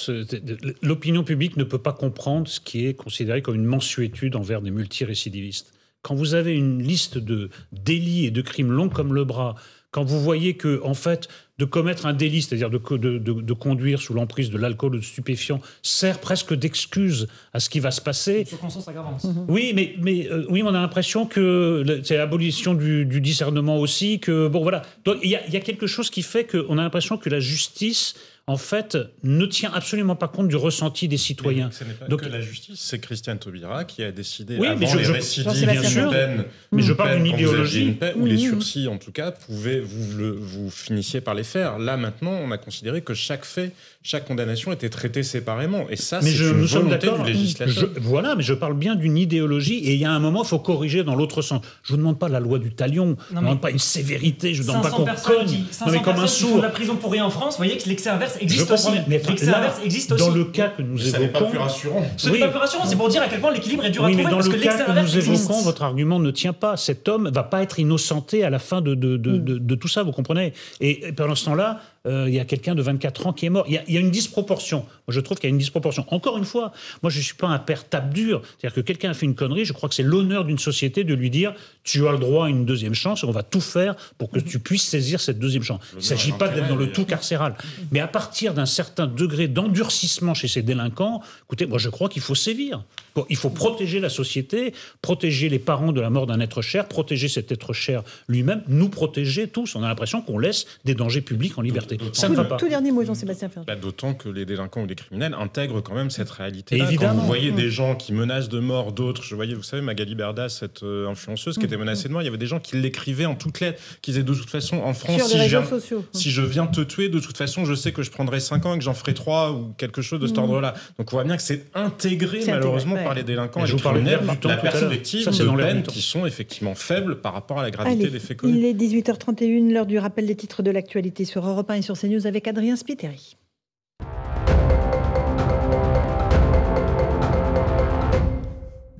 L'opinion publique ne peut pas comprendre ce qui est considéré comme une mensuétude envers des multirécidivistes. Quand vous avez une liste de délits et de crimes longs comme le bras, quand vous voyez que, en fait, de commettre un délit, c'est-à-dire de, co- de- de- de conduire sous l'emprise de l'alcool ou de stupéfiants, sert presque d'excuse à ce qui va se passer. Circonstance aggravante. Oui, mais, mais euh, oui, on a l'impression que c'est l'abolition du, du discernement aussi, que bon voilà. Donc il y, y a quelque chose qui fait qu'on a l'impression que la justice, en fait, ne tient absolument pas compte du ressenti des citoyens. Ce n'est pas Donc- que la justice, c'est Christiane Taubira qui a décidé Oui, avant mais je- les je- récidives d'une Sûr. peine, Mais je une parle d'une idéologie. une peine, ou les sursis en tout cas, pouvaient, vous, le- vous finissiez par les faire. Là maintenant, on a considéré que chaque fait, chaque condamnation était traitée séparément. Et ça, c'est une nous sommes volonté d'accord. du législateur. Je- Voilà, mais je parle bien d'une idéologie et il y a un moment, il faut corriger dans l'autre sens. Je vous demande pas la loi du talion, je ne demande pas une sévérité, je ne demande pas 500 qu'on cogne. qui, Non, 500 mais comme un personnes qui font sourd. la prison pour rien en France, vous voyez que l'excès inverse Je existe aussi. mais L'excès là, inverse existe aussi. Dans le cas que nous Mais ça n'est évoquons. pas plus rassurant. Ce n'est pas plus rassurant, c'est pour dire à quel point l'équilibre est dur oui, à mais trouver dans parce le que cas l'excès que inverse nous existe. évoquons, votre argument ne tient pas. Cet homme va pas être innocenté à la fin de, de, de, de- de tout ça, vous comprenez et, et pendant ce temps-là, il y a quelqu'un de 24 ans qui est mort. Il y a, il y a une disproportion. Moi, je trouve qu'il y a une disproportion. Encore une fois, moi, je ne suis pas un père tape dur. C'est-à-dire que quelqu'un a fait une connerie, je crois que c'est l'honneur d'une société de lui dire tu as le droit à une deuxième chance et on va tout faire pour que tu puisses saisir cette deuxième chance. Il ne s'agit pas d'être dans le tout carcéral. Mais à partir d'un certain degré d'endurcissement chez ces délinquants, écoutez, moi, je crois qu'il faut sévir. Bon, Il faut protéger la société, protéger les parents de la mort d'un être cher, protéger cet être cher lui-même, nous protéger tous. On a l'impression qu'on laisse des dangers publics en liberté. Ça ne va pas. Tout dernier mot, Jean-Sébastien Ferjand. Bah, D'autant que les délinquants ou les criminels intègrent quand même cette réalité. Quand Évidemment. vous voyez Mm. des gens qui menacent de mort d'autres, je voyais, vous savez, Magali Berda, cette euh, influenceuse qui Mm. était menacée de mort, il y avait des gens qui l'écrivaient en toutes lettres, qui disaient de toute façon en France, si je, viens, sociaux. si je viens te tuer, de toute façon, je sais que je prendrai 5 ans et que j'en ferai 3 ou quelque chose de cet Mm. ordre-là. Donc on voit bien que c'est intégré C'est malheureusement intégré, par les délinquants et je les criminels, l'air du temps la perspective de peines qui sont effectivement faibles par rapport à la gravité Allez, des faits commis. il est 18h31, l'heure du rappel des titres de l'actualité sur Europe 1 et sur CNews avec Adrien Spiteri.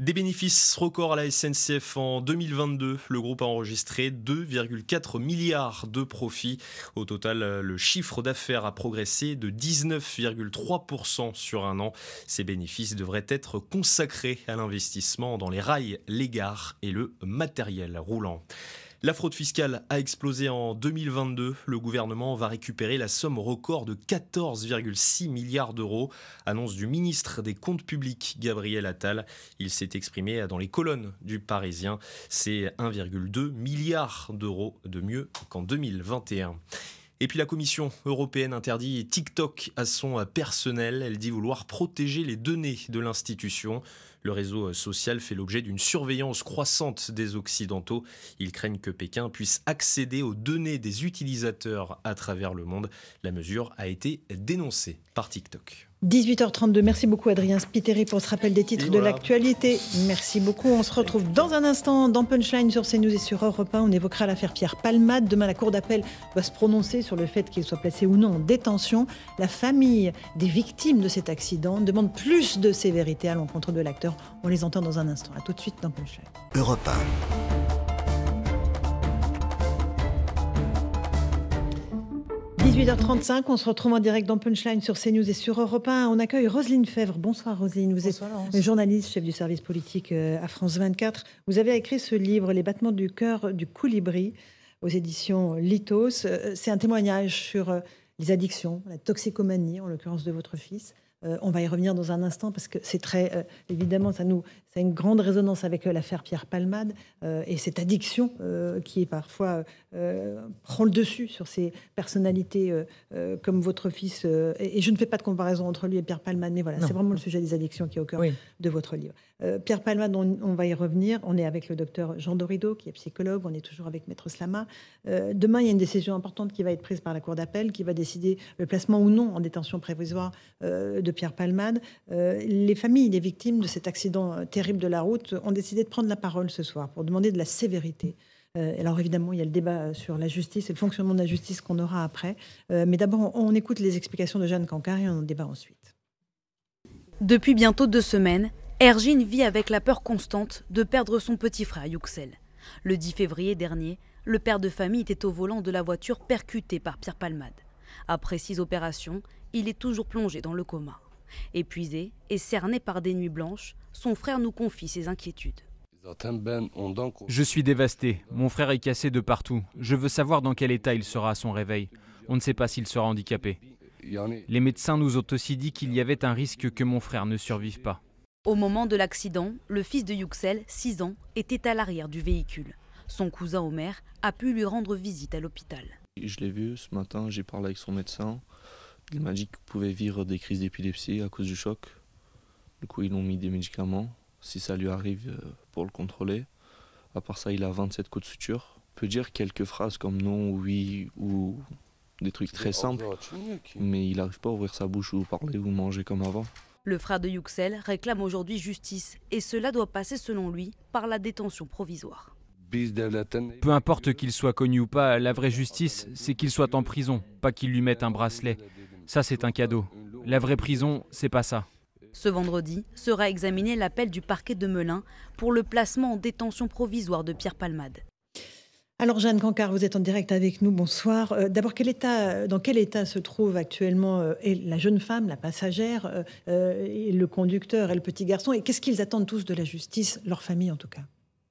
Des bénéfices records à la SNCF en 2022. Le groupe a enregistré 2,4 milliards de profits. Au total, le chiffre d'affaires a progressé de 19,3% sur un an. Ces bénéfices devraient être consacrés à l'investissement dans les rails, les gares et le matériel roulant. La fraude fiscale a explosé en 2022. Le gouvernement va récupérer la somme record de 14,6 milliards d'euros. Annonce du ministre des Comptes publics, Gabriel Attal. Il s'est exprimé dans les colonnes du Parisien. C'est 1,2 milliard d'euros de mieux qu'en 2021. Et puis la Commission européenne interdit TikTok à son personnel. Elle dit vouloir protéger les données de l'institution. Le réseau social fait l'objet d'une surveillance croissante des Occidentaux. Ils craignent que Pékin puisse accéder aux données des utilisateurs à travers le monde. La mesure a été dénoncée par TikTok. 18h32, merci beaucoup Adrien Spiteri pour ce rappel des titres de l'actualité. Merci beaucoup. On se retrouve dans un instant dans Punchline sur CNews et sur Europe 1. On évoquera l'affaire Pierre Palmade. Demain, la Cour d'appel va se prononcer sur le fait qu'il soit placé ou non en détention. La famille des victimes de cet accident demande plus de sévérité à l'encontre de l'acteur. On les entend dans un instant. A tout de suite dans Punchline. Europe 18h35, on se retrouve en direct dans Punchline sur CNews et sur Europe 1. On accueille Roselyne Fèvre. Bonsoir Roselyne, vous êtes journaliste, chef du service politique euh, à France 24. Vous avez écrit ce livre, Les battements du cœur du colibri, aux éditions Litos. Euh, c'est un témoignage sur euh, les addictions, la toxicomanie, en l'occurrence de votre fils. on va y revenir dans un instant parce que c'est très évidemment ça nous ça a une grande résonance avec l'affaire Pierre Palmade et cette addiction qui est parfois euh, prend le dessus sur ces personnalités euh, euh, comme votre fils. Et, je ne fais pas de comparaison entre lui et Pierre Palmade, mais voilà, c'est vraiment le sujet des addictions qui est au cœur de votre livre. Pierre Palmade, on, va y revenir. On est avec le docteur Jean Dorido, qui est psychologue. On est toujours avec Maître Slama. demain, il y a une décision importante qui va être prise par la Cour d'appel, qui va décider le placement ou non en détention prévisoire de Pierre Palmade. les familles des victimes de cet accident terrible de la route ont décidé de prendre la parole ce soir pour demander de la sévérité euh, alors évidemment, il y a le débat sur la justice et le fonctionnement de la justice qu'on aura après. Euh, mais d'abord, on écoute les explications de Jeanne Cancard et on en débat ensuite. Depuis bientôt deux semaines, Ergine vit avec la peur constante de perdre son petit frère Yuxel. Le 10 février dernier, le père de famille était au volant de la voiture percutée par Pierre Palmade. Après six opérations, il est toujours plongé dans le coma. Épuisé et cerné par des nuits blanches, son frère nous confie ses inquiétudes. Je suis dévasté. Mon frère est cassé de partout. Je veux savoir dans quel état il sera à son réveil. On ne sait pas s'il sera handicapé. Les médecins nous ont aussi dit qu'il y avait un risque que mon frère ne survive pas. Au moment de l'accident, le fils de Yuxel, 6 ans, était à l'arrière du véhicule. Son cousin Omer a pu lui rendre visite à l'hôpital. Je l'ai vu ce matin, j'ai parlé avec son médecin. Il m'a dit qu'il pouvait vivre des crises d'épilepsie à cause du choc. Du coup, ils ont mis des médicaments si ça lui arrive euh, pour le contrôler. À part ça, il a 27 coups de suture. Il peut dire quelques phrases comme non, oui ou des trucs très simples, mais il n'arrive pas à ouvrir sa bouche ou parler ou manger comme avant. Le frère de Yuxel réclame aujourd'hui justice et cela doit passer selon lui par la détention provisoire. Peu importe qu'il soit connu ou pas, la vraie justice, c'est qu'il soit en prison, pas qu'il lui mette un bracelet. Ça, c'est un cadeau. La vraie prison, c'est pas ça. Ce vendredi sera examiné l'appel du parquet de Melun pour le placement en détention provisoire de Pierre Palmade. Alors Jeanne Cancard, vous êtes en direct avec nous. Bonsoir. Euh, d'abord, état, dans quel état se trouve actuellement euh, la jeune femme, la passagère, euh, et le conducteur et le petit garçon Et qu'est-ce qu'ils attendent tous de la justice, leur famille en tout cas?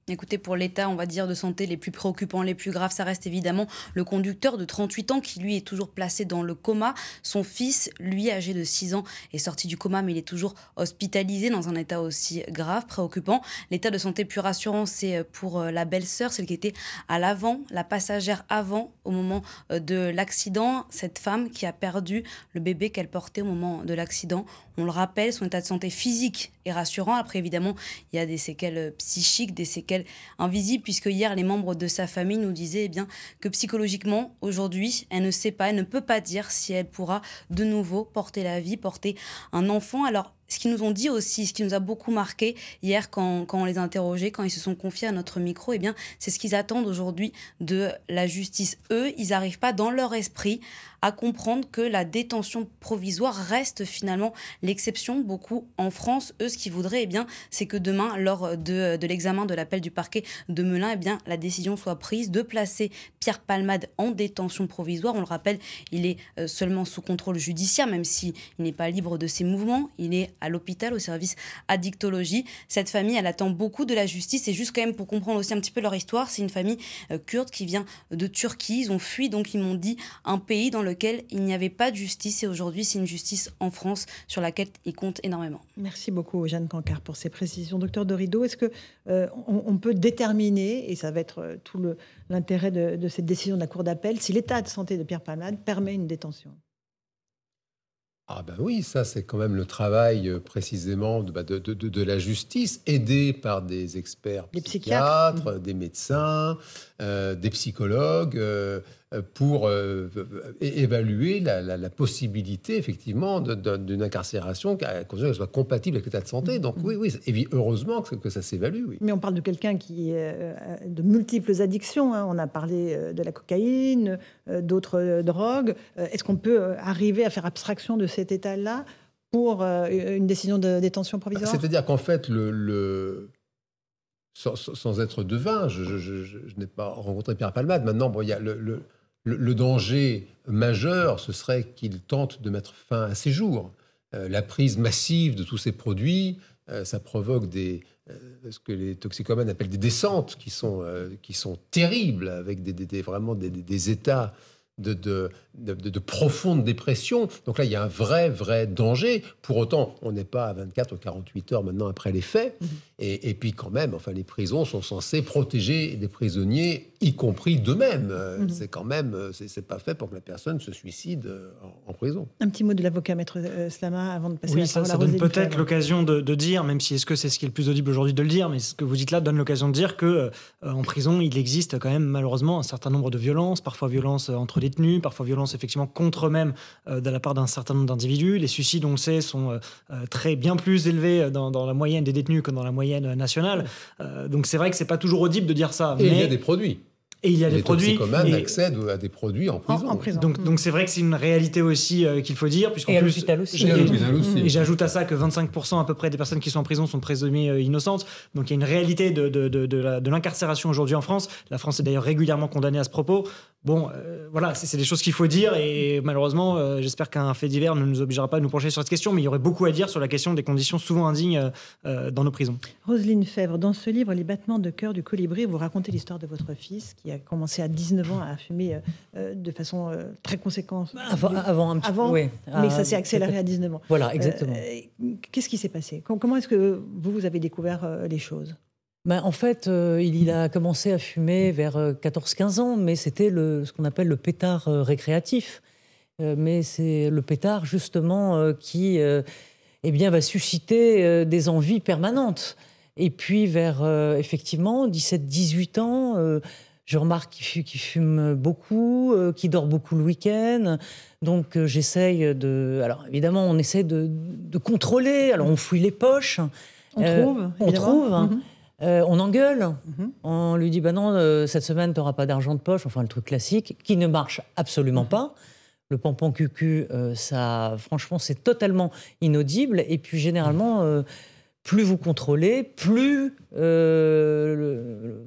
Écoutez, pour l'état, on va dire, de santé les plus préoccupants, les plus graves, ça reste évidemment le conducteur de 38 ans qui, lui, est toujours placé dans le coma. Son fils, lui, âgé de 6 ans, est sorti du coma, mais il est toujours hospitalisé dans un état aussi grave, préoccupant. L'état de santé plus rassurant, c'est euh, pour euh, la belle-sœur, celle qui était à l'avant, la passagère avant, au moment euh, de l'accident. Cette femme qui a perdu le bébé qu'elle portait au moment de l'accident. On le rappelle, son état de santé physique est rassurant. Après, évidemment, il y a des séquelles psychiques, des séquelles invisibles, puisque hier, les membres de sa famille nous disaient eh bien, que psychologiquement, aujourd'hui, elle ne sait pas, elle ne peut pas dire si elle pourra de nouveau porter la vie, porter un enfant. Alors, ce qu'ils nous ont dit aussi, ce qui nous a beaucoup marqué hier quand, quand on les a interrogés, quand ils se sont confiés à notre micro, eh bien, c'est ce qu'ils attendent aujourd'hui de la justice. Eux, ils n'arrivent pas dans leur esprit à comprendre que la détention provisoire reste finalement l'exception. Beaucoup en France, eux, ce qu'ils voudraient, eh bien, c'est que demain, lors de, de l'examen de l'appel du parquet de Melun, eh bien, la décision soit prise de placer Pierre Palmade en détention provisoire. On le rappelle, il est euh, seulement sous contrôle judiciaire, même s'il n'est pas libre de ses mouvements. Il est à l'hôpital, au service addictologie. Cette famille, elle attend beaucoup de la justice. Et juste quand même pour comprendre aussi un petit peu leur histoire, c'est une famille euh, kurde qui vient de Turquie. Ils ont fui, donc ils m'ont dit, un pays dans lequel il n'y avait pas de justice. Et aujourd'hui, c'est une justice en France sur laquelle ils comptent énormément. Merci beaucoup, Jeanne Cancard, pour ces précisions. Docteur Dorido, est-ce que euh, on, peut déterminer, et ça va être euh, tout l'intérêt de, de, cette décision de la Cour d'appel, si l'état de santé de Pierre Palmade permet une détention? Ah ben oui, ça c'est quand même le travail euh, précisément bah, de, de, de, la justice, aidé par des experts des psychiatres, des médecins, euh, des psychologues, euh, pour évaluer la, possibilité effectivement d'une incarcération qui soit compatible avec l'état de santé. Donc oui, oui, heureusement que, ça s'évalue. Oui. Mais on parle de quelqu'un qui a de multiples addictions. Hein. On a parlé de la cocaïne, d'autres drogues. Est-ce qu'on peut arriver à faire abstraction de cet état-là pour une décision de détention provisoire? C'est-à-dire qu'en fait, le, sans, être devin, je, je, n'ai pas rencontré Pierre Palmade. Maintenant, bon, il y a le, le, danger majeur, ce serait qu'il tente de mettre fin à ses jours. Euh, la prise massive de tous ces produits, euh, ça provoque euh, ce que les toxicomanes appellent des descentes qui sont, qui sont terribles, avec des, des vraiment des, états de, de, de, profonde dépression. Donc là, il y a un vrai, vrai danger. Pour autant, on n'est pas à 24 ou 48 heures maintenant après les faits. Mhm. Et, puis quand même, enfin, les prisons sont censées protéger des prisonniers, y compris d'eux-mêmes. Euh, mhm. C'est quand même, euh, c'est pas fait pour que la personne se suicide euh, en, prison. Un petit mot de l'avocat maître Slama avant de passer oui, la ça, ça donne peut-être l'occasion de, dire, même si est-ce que c'est ce qui est le plus audible aujourd'hui de le dire, mais ce que vous dites là donne l'occasion de dire que en prison, il existe quand même malheureusement un certain nombre de violences, parfois violences entre détenus, parfois violences effectivement contre eux-mêmes de la part d'un certain nombre d'individus. Les suicides, on le sait, sont très bien plus élevés dans, dans la moyenne des détenus que dans la moyenne nationale. Euh, donc c'est vrai que c'est pas toujours audible de dire ça. Et mais... il y a des produits. Et il y a des produits. Les accèdent à des produits en prison. Donc, donc c'est vrai que c'est une réalité aussi euh, qu'il faut dire. Et à l'hôpital aussi. Et, j'ajoute à ça que 25% à peu près des personnes qui sont en prison sont présumées euh, innocentes. Donc il y a une réalité de, de, de, de l'incarcération aujourd'hui en France. La France est d'ailleurs régulièrement condamnée à ce propos. Bon, euh, voilà, c'est des choses qu'il faut dire et malheureusement, euh, j'espère qu'un fait divers ne nous obligera pas à nous pencher sur cette question, mais il y aurait beaucoup à dire sur la question des conditions souvent indignes euh, dans nos prisons. Roselyne Fèvre, dans ce livre, Les battements de cœur du colibri, vous racontez l'histoire de votre fils qui a commencé à 19 ans à fumer de façon très conséquente. Avant, avant un petit avant, oui, mais ça s'est accéléré à 19 ans. Voilà, exactement. Qu'est-ce qui s'est passé? Comment est-ce que vous, vous avez découvert les choses? Ben, en fait, euh, il, a commencé à fumer vers 14-15 euh, ans, mais c'était ce qu'on appelle le pétard euh, récréatif. mais c'est le pétard, justement, qui eh bien, va susciter des envies permanentes. Et puis, vers, effectivement, 17-18 ans, je remarque qu'il fume beaucoup, qu'il dort beaucoup le week-end. Donc, j'essaye de... Alors, évidemment, on essaie de, contrôler. Alors, on fouille les poches. On trouve, On trouve. Mhm. Euh, on engueule, mhm. on lui dit bah non, euh, cette semaine tu n'auras pas d'argent de poche, enfin le truc classique, qui ne marche absolument mhm. pas. Le pompon cucu, euh, ça, franchement, c'est totalement inaudible. Et puis généralement, plus vous contrôlez, plus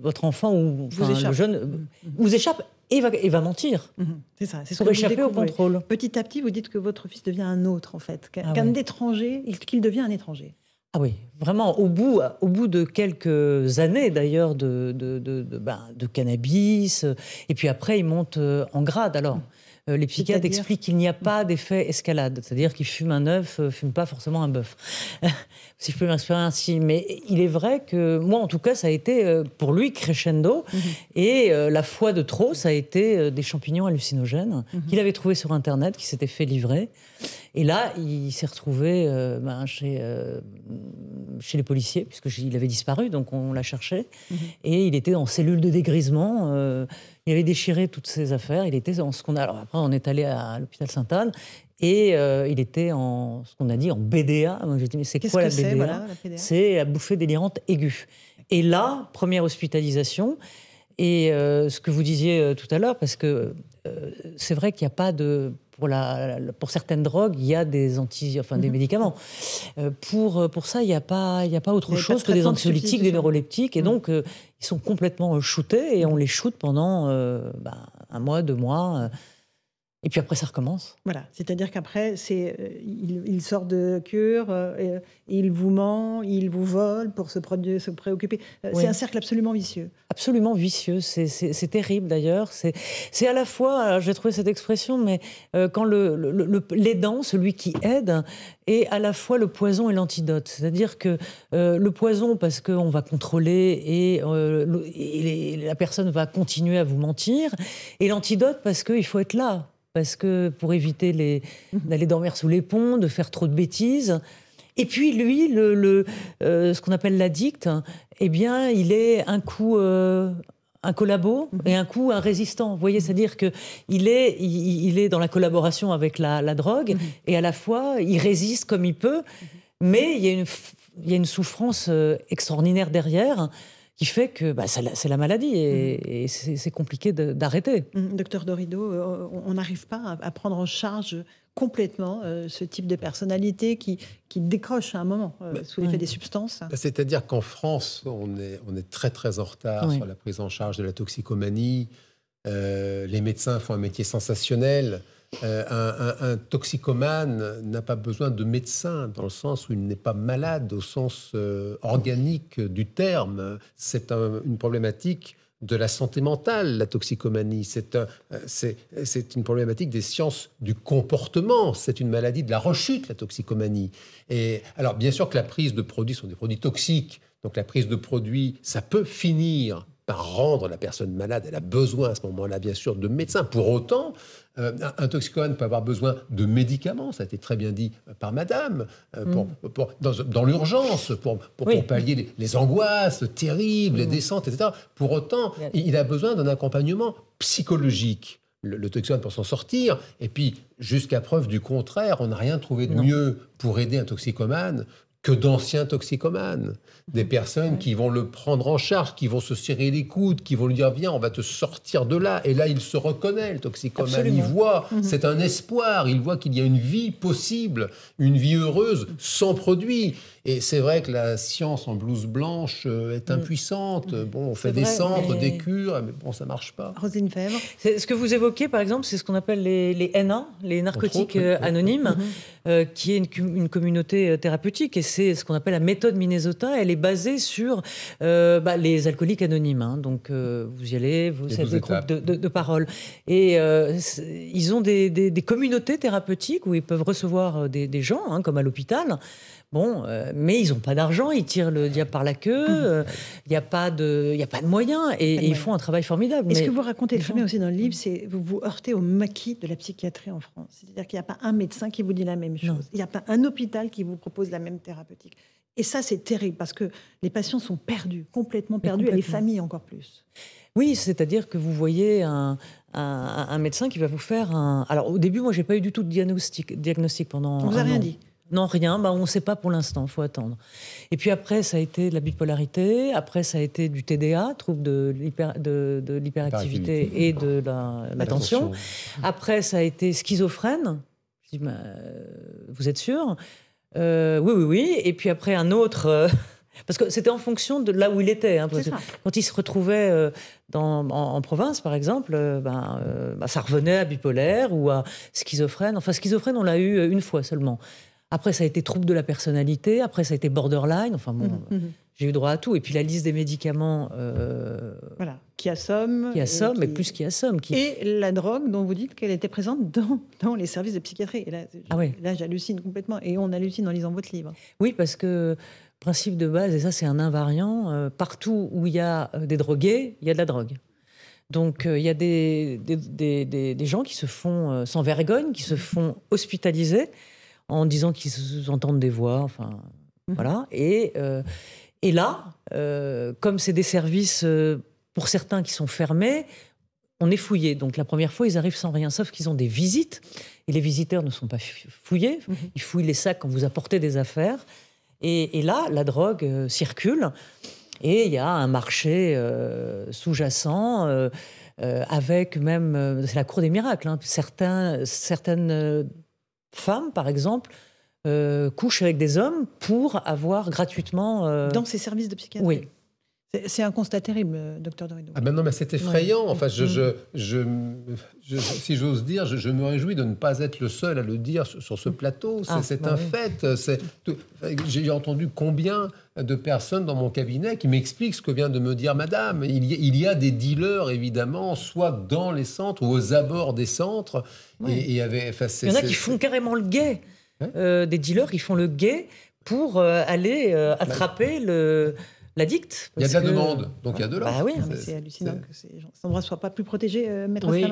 votre enfant ou le jeune mhm. vous échappe et va, va mentir. C'est ça, c'est ce Pour échapper au contrôle. Petit à petit, vous dites que votre fils devient un autre, en fait, qu'un ah étranger, qu'il devient un étranger. Ah oui, vraiment, au bout, au bout de quelques années d'ailleurs de, de, de, de, ben, cannabis, et puis après il monte euh, en grade. Alors, euh, les psychiatres expliquent qu'il n'y a pas d'effet escalade, c'est-à-dire qu'il fume un œuf, euh, fume pas forcément un bœuf, (laughs) si je peux m'inspirer ainsi. Mais il est vrai que moi, en tout cas, ça a été pour lui crescendo, mhm. et la fois de trop, ça a été des champignons hallucinogènes mhm. qu'il avait trouvé sur Internet, qui s'étaient fait livrer. Et là, il s'est retrouvé euh, ben, chez, euh, chez les policiers, puisqu'il avait disparu, donc on l'a cherché. Mhm. Et il était en cellule de dégrisement. Euh, il avait déchiré toutes ses affaires. Il était en ce qu'on a. Alors après, on est allé à l'hôpital Sainte-Anne. Et il était en ce qu'on a dit en BDA. Moi, j'ai dit, mais c'est quoi la BDA, C'est la bouffée délirante aiguë. Et là, première hospitalisation. Et ce que vous disiez tout à l'heure, parce que c'est vrai qu'il n'y a pas de pour, la, pour certaines drogues, il y a des, anti, enfin, des mhm. médicaments. Euh, pour, pour ça, il n'y a, pas, il y a pas autre chose que des anxiolytiques, des neuroleptiques. Et mhm. donc, euh, ils sont complètement shootés et on les shoot pendant euh, bah, un mois, deux mois. Et puis après, ça recommence. Voilà, c'est-à-dire qu'après, c'est, euh, il, sort de cure, euh, il vous ment, il vous vole pour se, se préoccuper. Euh, c'est un cercle absolument vicieux. Absolument vicieux, c'est terrible d'ailleurs. C'est à la fois, j'ai trouvé cette expression, mais quand le, le, l'aidant, celui qui aide, est à la fois le poison et l'antidote. C'est-à-dire que le poison, parce qu'on va contrôler et, et la personne va continuer à vous mentir, et l'antidote, parce qu'il faut être là parce que pour éviter les, mhm. d'aller dormir sous les ponts, de faire trop de bêtises. Et puis lui, le, euh, ce qu'on appelle l'addict, eh bien, il est un coup euh, un collabo mhm. et un coup un résistant. Vous voyez, c'est-à-dire que il est, il, est dans la collaboration avec la, drogue mhm. et à la fois il résiste comme il peut, mais il y a une, il y a une souffrance euh, extraordinaire derrière qui fait que bah, c'est la, maladie et, mm. c'est compliqué d'arrêter. Mm, docteur Dorido, euh, on n'arrive pas à, prendre en charge complètement euh, ce type de personnalité qui, qui décroche à un moment euh, bah, sous l'effet des substances. Bah, c'est-à-dire qu'en France, on est, on est très très en retard sur la prise en charge de la toxicomanie. les médecins font un métier sensationnel. Euh, un, toxicomane n'a pas besoin de médecin dans le sens où il n'est pas malade au sens euh, organique du terme. C'est une problématique de la santé mentale, la toxicomanie. C'est un, une problématique des sciences du comportement. C'est une maladie de la rechute, la toxicomanie. Et alors, bien sûr que la prise de produits sont des produits toxiques. Donc, la prise de produits, ça peut finir par rendre la personne malade. Elle a besoin à ce moment-là, bien sûr, de médecins. Pour autant, euh, un toxicomane peut avoir besoin de médicaments, ça a été très bien dit par madame, euh, pour, mm. dans, l'urgence, pour, pour, pallier les, angoisses terribles, les mm. descentes, etc. Pour autant, il a besoin d'un accompagnement psychologique. Le, le toxicomane pour s'en sortir, et puis jusqu'à preuve du contraire, on n'a rien trouvé de mieux pour aider un toxicomane que d'anciens toxicomanes, des personnes qui vont le prendre en charge, qui vont se serrer les coudes, qui vont lui dire viens, on va te sortir de là. Et là, il se reconnaît, le toxicomane. Il voit, mhm. c'est un espoir, il voit qu'il y a une vie possible, une vie heureuse sans produit. Et c'est vrai que la science en blouse blanche euh, est mm. impuissante. Mm. Bon, on fait des centres, des cures, mais bon, ça marche pas. Rosine Fèvre. Ce que vous évoquez, par exemple, c'est ce qu'on appelle les, les, NA, les narcotiques euh, anonymes, mm-hmm. euh, qui est une, communauté thérapeutique. Et c'est ce qu'on appelle la méthode Minnesota. Elle est basée sur bah, les alcooliques anonymes. Hein. Donc, vous y allez, vous êtes des groupes de, de, parole. Et ils ont des, des, communautés thérapeutiques où ils peuvent recevoir des, gens, hein, comme à l'hôpital. Bon, euh, mais ils n'ont pas d'argent, ils tirent le diable par la queue, mmh. euh, il n'y a, pas de, a pas de moyens et, ils font un travail formidable. Et ce que vous racontez très bien aussi dans le livre, c'est vous vous heurtez au maquis de la psychiatrie en France? C'est-à-dire qu'il n'y a pas un médecin qui vous dit la même chose, il n'y a pas un hôpital qui vous propose la même thérapeutique. Et ça, c'est terrible parce que les patients sont perdus, complètement perdus, et les familles encore plus. Oui, c'est-à-dire que vous voyez un, un, médecin qui va vous faire un. Alors au début, moi, j'ai pas eu du tout de diagnostic, diagnostic pendant. On vous a rien dit? Non, rien. Bah, on ne sait pas pour l'instant. Il faut attendre. Et puis après, ça a été de la bipolarité. Après, ça a été du TDA, trouble de l'hyperactivité et de l'attention. après, ça a été schizophrène. Je dis, bah, vous êtes sûr? Euh, Oui, oui, oui. Et puis après, un autre. Euh, (laughs) parce que c'était en fonction de là où il était. Hein, quand il se retrouvait euh, dans, en, province, par exemple, ben, ben, ça revenait à bipolaire ou à schizophrène. Enfin, schizophrène, on l'a eu une fois seulement. Après, ça a été trouble de la personnalité. Après, ça a été borderline. Enfin bon, mhm, mhm. j'ai eu droit à tout. Et puis la liste des médicaments. Euh, voilà, qui assomme. Qui assomme, mais plus qui assomme. Qui... Et la drogue dont vous dites qu'elle était présente dans, dans les services de psychiatrie. Et là, ah là j'hallucine complètement. Et on hallucine en lisant votre livre. Oui, parce que principe de base, et ça c'est un invariant, euh, partout où il y a euh, des drogués, il y a de la drogue. Donc il y a des, des, des, des, gens qui se font sans vergogne, qui se font hospitaliser en disant qu'ils entendent des voix, enfin mmh. voilà. Et, euh, et là, euh, comme c'est des services euh, pour certains qui sont fermés, on est fouillé. Donc la première fois, ils arrivent sans rien, sauf qu'ils ont des visites. Et les visiteurs ne sont pas fouillés. Mmh. Ils fouillent les sacs quand vous apportez des affaires. Et, là, la drogue circule. Et il y a un marché sous-jacent. avec même, c'est la cour des miracles, hein. Certains, certaines femmes, par exemple, euh, couchent avec des hommes pour avoir gratuitement. Euh, Dans ces services de psychiatrie Oui. C'est un constat terrible, docteur Dorido. Ah ben non, mais c'est effrayant. Enfin, je, je, je, si j'ose dire, je, me réjouis de ne pas être le seul à le dire sur, ce plateau. C'est ah, bah un fait. J'ai entendu combien de personnes dans mon cabinet qui m'expliquent ce que vient de me dire Madame. Il y, a, il y, a, des dealers, évidemment, soit dans les centres ou aux abords des centres. Et, y avait, il y en a qui font carrément le guet. Euh, des dealers qui font le guet pour euh, aller euh, bah attraper le l'addict. Il y a de la demande, donc il y a de l'offre. Bah oui, c'est hallucinant que ces endroits ne soient pas plus protégés. Euh, Maître oui,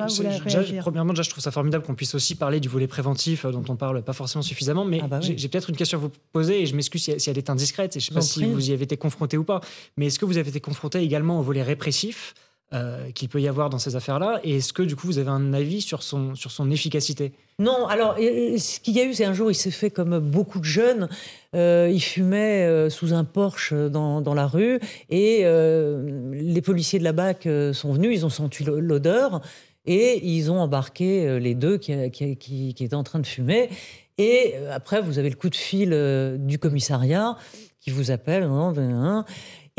Premièrement, déjà, je trouve ça formidable qu'on puisse aussi parler du volet préventif euh, dont on parle pas forcément suffisamment. Mais ah bah j'ai peut-être une question à vous poser et je m'excuse si, elle est indiscrète. Et je ne sais pas si vous y avez été confronté ou pas. Mais est-ce que vous avez été confronté également au volet répressif euh, qu'il peut y avoir dans ces affaires-là Et est-ce que du coup vous avez un avis sur son, sur son efficacité? Non, alors ce qu'il y a eu, c'est un jour, il s'est fait comme beaucoup de jeunes. Euh, il fumait euh, sous un porche dans, dans la rue et les policiers de la BAC sont venus, ils ont senti l'odeur et ils ont embarqué les deux qui, qui, qui, étaient en train de fumer. Et après, vous avez le coup de fil du commissariat qui vous appelle. Hein, hein,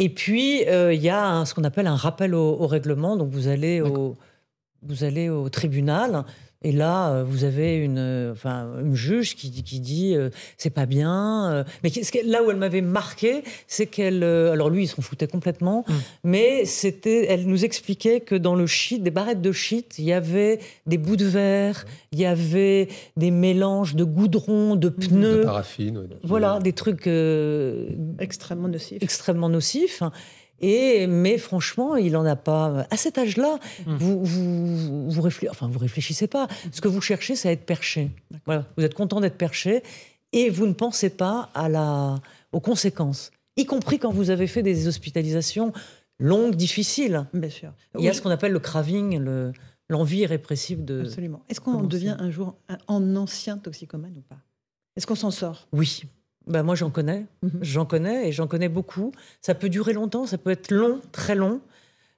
et puis, euh, il y a ce qu'on appelle un rappel au, règlement. Donc, vous allez au, vous allez au tribunal et là, euh, vous avez une, euh, enfin, une juge qui, qui dit euh, c'est pas bien. Mais là où elle m'avait marqué, c'est qu'elle. alors lui, il s'en foutait complètement, mm. mais c'était, elle nous expliquait que dans le shit, des barrettes de shit, il y avait des bouts de verre, il y avait des mélanges de goudron, de pneus. De paraffine. voilà, des trucs. extrêmement nocifs. Extrêmement nocifs. Et, mais franchement, il n'en a pas. À cet âge-là, mmh. vous, vous, enfin, vous réfléchissez pas. Ce que vous cherchez, c'est à être perché. Voilà. Vous êtes content d'être perché et vous ne pensez pas à la, aux conséquences, y compris quand vous avez fait des hospitalisations longues, difficiles. Bien sûr. Il y a ce qu'on appelle le craving, le, l'envie répressive de. Absolument. Est-ce qu'on devient un jour un ancien toxicomane ou pas? Est-ce qu'on s'en sort? Oui. Bah, moi, j'en connais. Mhm. J'en connais et j'en connais beaucoup. Ça peut durer longtemps, ça peut être long, très long.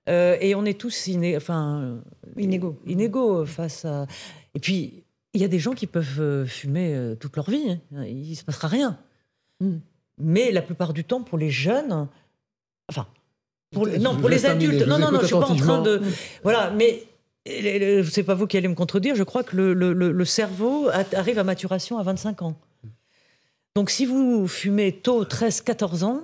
Euh, et on est tous enfin, inégaux. inégaux face à. Et puis, il y a des gens qui peuvent euh, fumer euh, toute leur vie. Hein. Il ne se passera rien. Mhm. Mais la plupart du temps, pour les jeunes, enfin, pour non, pour les adultes. Non, non, non, je suis pas en train de. Voilà, mais c'est pas vous qui allez me contredire. Je crois que le, le, le cerveau arrive à maturation à 25 ans. Donc si vous fumez tôt, 13-14 ans,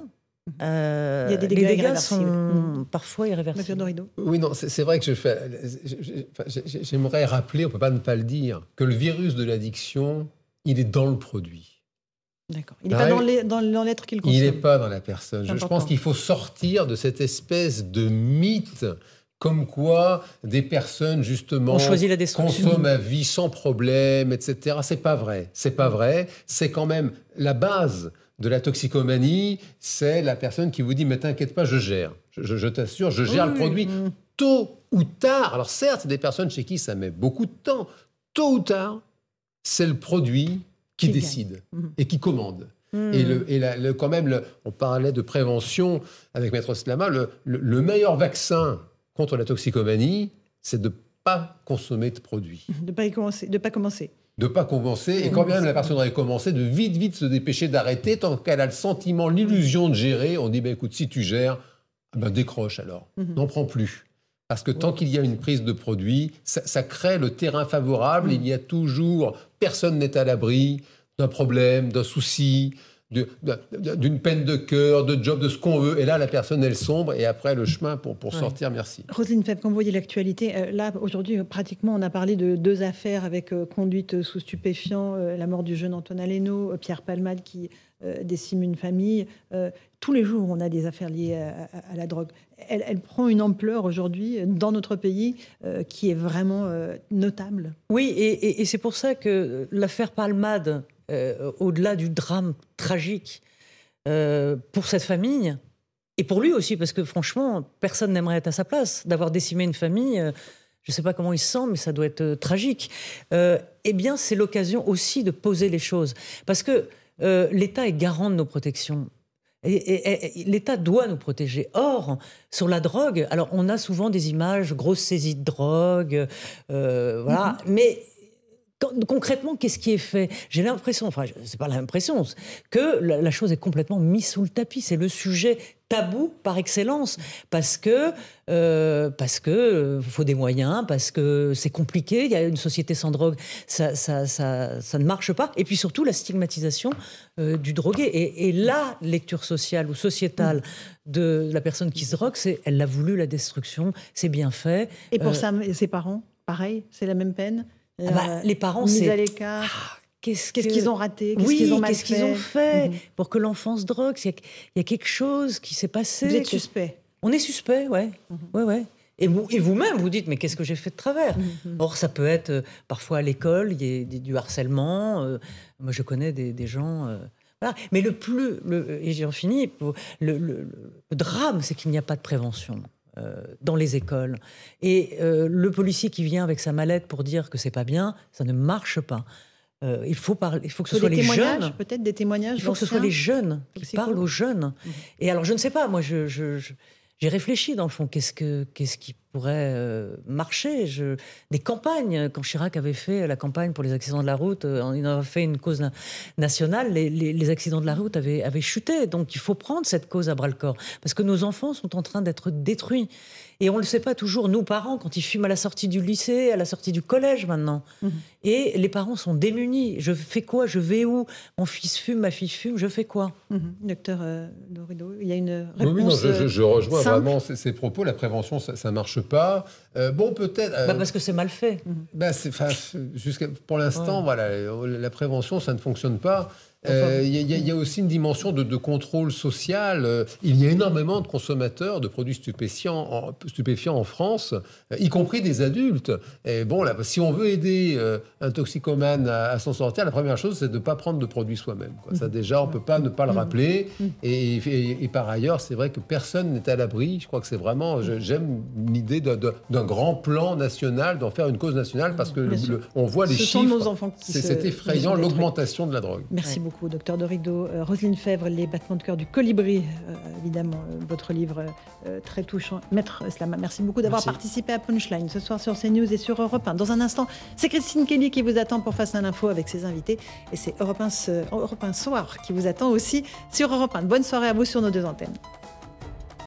euh, les dégâts sont mm. parfois irréversibles. Oui, non, c'est vrai que je fais. J'aimerais rappeler, on ne peut pas ne pas le dire, que le virus de l'addiction, il est dans le produit. D'accord. Il n'est pas dans l'être qu'il consomme. Il n'est pas dans la personne. Je, je, pense qu'il faut sortir de cette espèce de mythe comme quoi des personnes justement consomment la vie sans problème, etc. C'est pas vrai. C'est pas vrai. C'est quand même la base de la toxicomanie. C'est la personne qui vous dit mais t'inquiète pas, je gère. Je, t'assure, je gère le produit tôt ou tard. Alors certes, c'est des personnes chez qui ça met beaucoup de temps. Tôt ou tard, c'est le produit qui, décide mhm. et qui commande. Mhm. Et, le, et le, quand même, on parlait de prévention avec Maître Slama, le meilleur vaccin contre la toxicomanie, c'est de ne pas consommer de produits. De ne pas, commencer, de pas commencer. De pas commencer, et quand même la personne aurait commencé, de vite, vite se dépêcher d'arrêter, tant qu'elle a le sentiment, l'illusion de gérer, on dit, ben, écoute, si tu gères, ah ben, décroche alors, mhm. n'en prends plus. Parce que tant qu'il y a une prise de produit, ça, crée le terrain favorable, mhm. il y a toujours, personne n'est à l'abri d'un problème, d'un souci, d'une peine de cœur, de job, de ce qu'on veut. Et là, la personne, elle sombre. Et après, le chemin pour, pour sortir, merci. Roselyne Feb, quand vous voyez l'actualité, euh, là, aujourd'hui, pratiquement, on a parlé de deux affaires avec euh, conduite sous stupéfiant, euh, la mort du jeune Antoine Aleno, Pierre Palmade qui décime une famille. tous les jours, on a des affaires liées à, la drogue. Elle, prend une ampleur aujourd'hui dans notre pays qui est vraiment notable. Oui, et, et c'est pour ça que l'affaire Palmade, euh, au-delà du drame tragique euh, pour cette famille, et pour lui aussi, parce que franchement, personne n'aimerait être à sa place, d'avoir décimé une famille. Euh, je ne sais pas comment il se sent, mais ça doit être tragique. eh bien, c'est l'occasion aussi de poser les choses. Parce que l'État est garant de nos protections. Et, l'État doit nous protéger. Or, sur la drogue, alors on a souvent des images, grosse saisie de drogue, voilà, mm-hmm. mais concrètement, qu'est-ce qui est fait? J'ai l'impression, enfin, c'est pas l'impression, que la, chose est complètement mise sous le tapis. C'est le sujet tabou par excellence parce que euh, parce que euh, faut des moyens, parce que c'est compliqué. Il y a une société sans drogue, ça, ça, ça, ça ne marche pas. Et puis surtout la stigmatisation euh, du drogué. Et, et, la lecture sociale ou sociétale de la personne qui se drogue, c'est elle a voulu la destruction, c'est bien fait. Et pour ça, ses parents, pareil, c'est la même peine? Ah bah, les parents, c'est à l'écart. Ah, qu'est-ce qu'ils ont raté? Qu'est-ce qu'ils ont mal ont fait mhm. pour que l'enfant se drogue? Il y, a quelque chose qui s'est passé. Vous êtes suspect. On est suspect, ouais. Mhm. ouais, ouais. Et, vous, et vous-même, vous dites, mais qu'est-ce que j'ai fait de travers? Mhm. Or, ça peut être euh, parfois à l'école, il y a du harcèlement. Euh, moi, je connais des, gens. Euh, voilà. Mais le plus, le, et j'en finis, le, le, drame, c'est qu'il n'y a pas de prévention dans les écoles. Et le policier qui vient avec sa mallette pour dire que c'est pas bien, ça ne marche pas. il, faut parler, il faut que ce soit les jeunes. Peut-être des témoignages. Il faut que ce soit les jeunes qui parlent aux jeunes. Et alors, je ne sais pas, moi, je, j'ai réfléchi dans le fond, qu'est-ce, que, qu'est-ce qui pourrait euh, marcher je... Des campagnes, quand Chirac avait fait la campagne pour les accidents de la route, euh, il avait fait une cause nationale, les, les, accidents de la route avaient, avaient chuté. Donc il faut prendre cette cause à bras-le-corps, parce que nos enfants sont en train d'être détruits. Et on ne le sait pas toujours, nous parents, quand ils fument à la sortie du lycée, à la sortie du collège maintenant. Mhm. Et les parents sont démunis. Je fais quoi? Je vais où? Mon fils fume, ma fille fume, je fais quoi? Mhm. Docteur euh, Dorido, il y a une réponse Oui, non, je, rejoins vraiment ces, propos. La prévention, ça ne marche pas. Euh, bon, peut-être... Euh, bah parce que c'est mal fait. Bah, jusqu'à, pour l'instant, voilà, la prévention, ça ne fonctionne pas. Euh, il y, a aussi une dimension de, contrôle social. Euh, il y a énormément de consommateurs de produits stupéfiants en, stupéfiants en France, euh, y compris des adultes. Et bon, là, si on veut aider un toxicomane à, s'en sortir, la première chose, c'est de ne pas prendre de produits soi-même. Ça, déjà, on ne peut pas ne pas le rappeler. Et, et, par ailleurs, c'est vrai que personne n'est à l'abri. Je crois que c'est vraiment. J'aime l'idée d'un grand plan national, d'en faire une cause nationale, parce que on voit les chiffres. C'est effrayant, l'augmentation de la drogue. Merci beaucoup beaucoup, docteur Dorido. Euh, Roselyne Fèvre, Les battements de cœur du colibri, euh, évidemment, euh, votre livre très touchant. Maître Slama, merci beaucoup d'avoir participé à Punchline ce soir sur CNews et sur Europe 1. Dans un instant, c'est Christine Kelly qui vous attend pour Face à l'info avec ses invités. Et c'est Europe 1, Europe 1 Soir qui vous attend aussi sur Europe 1. Bonne soirée à vous sur nos deux antennes.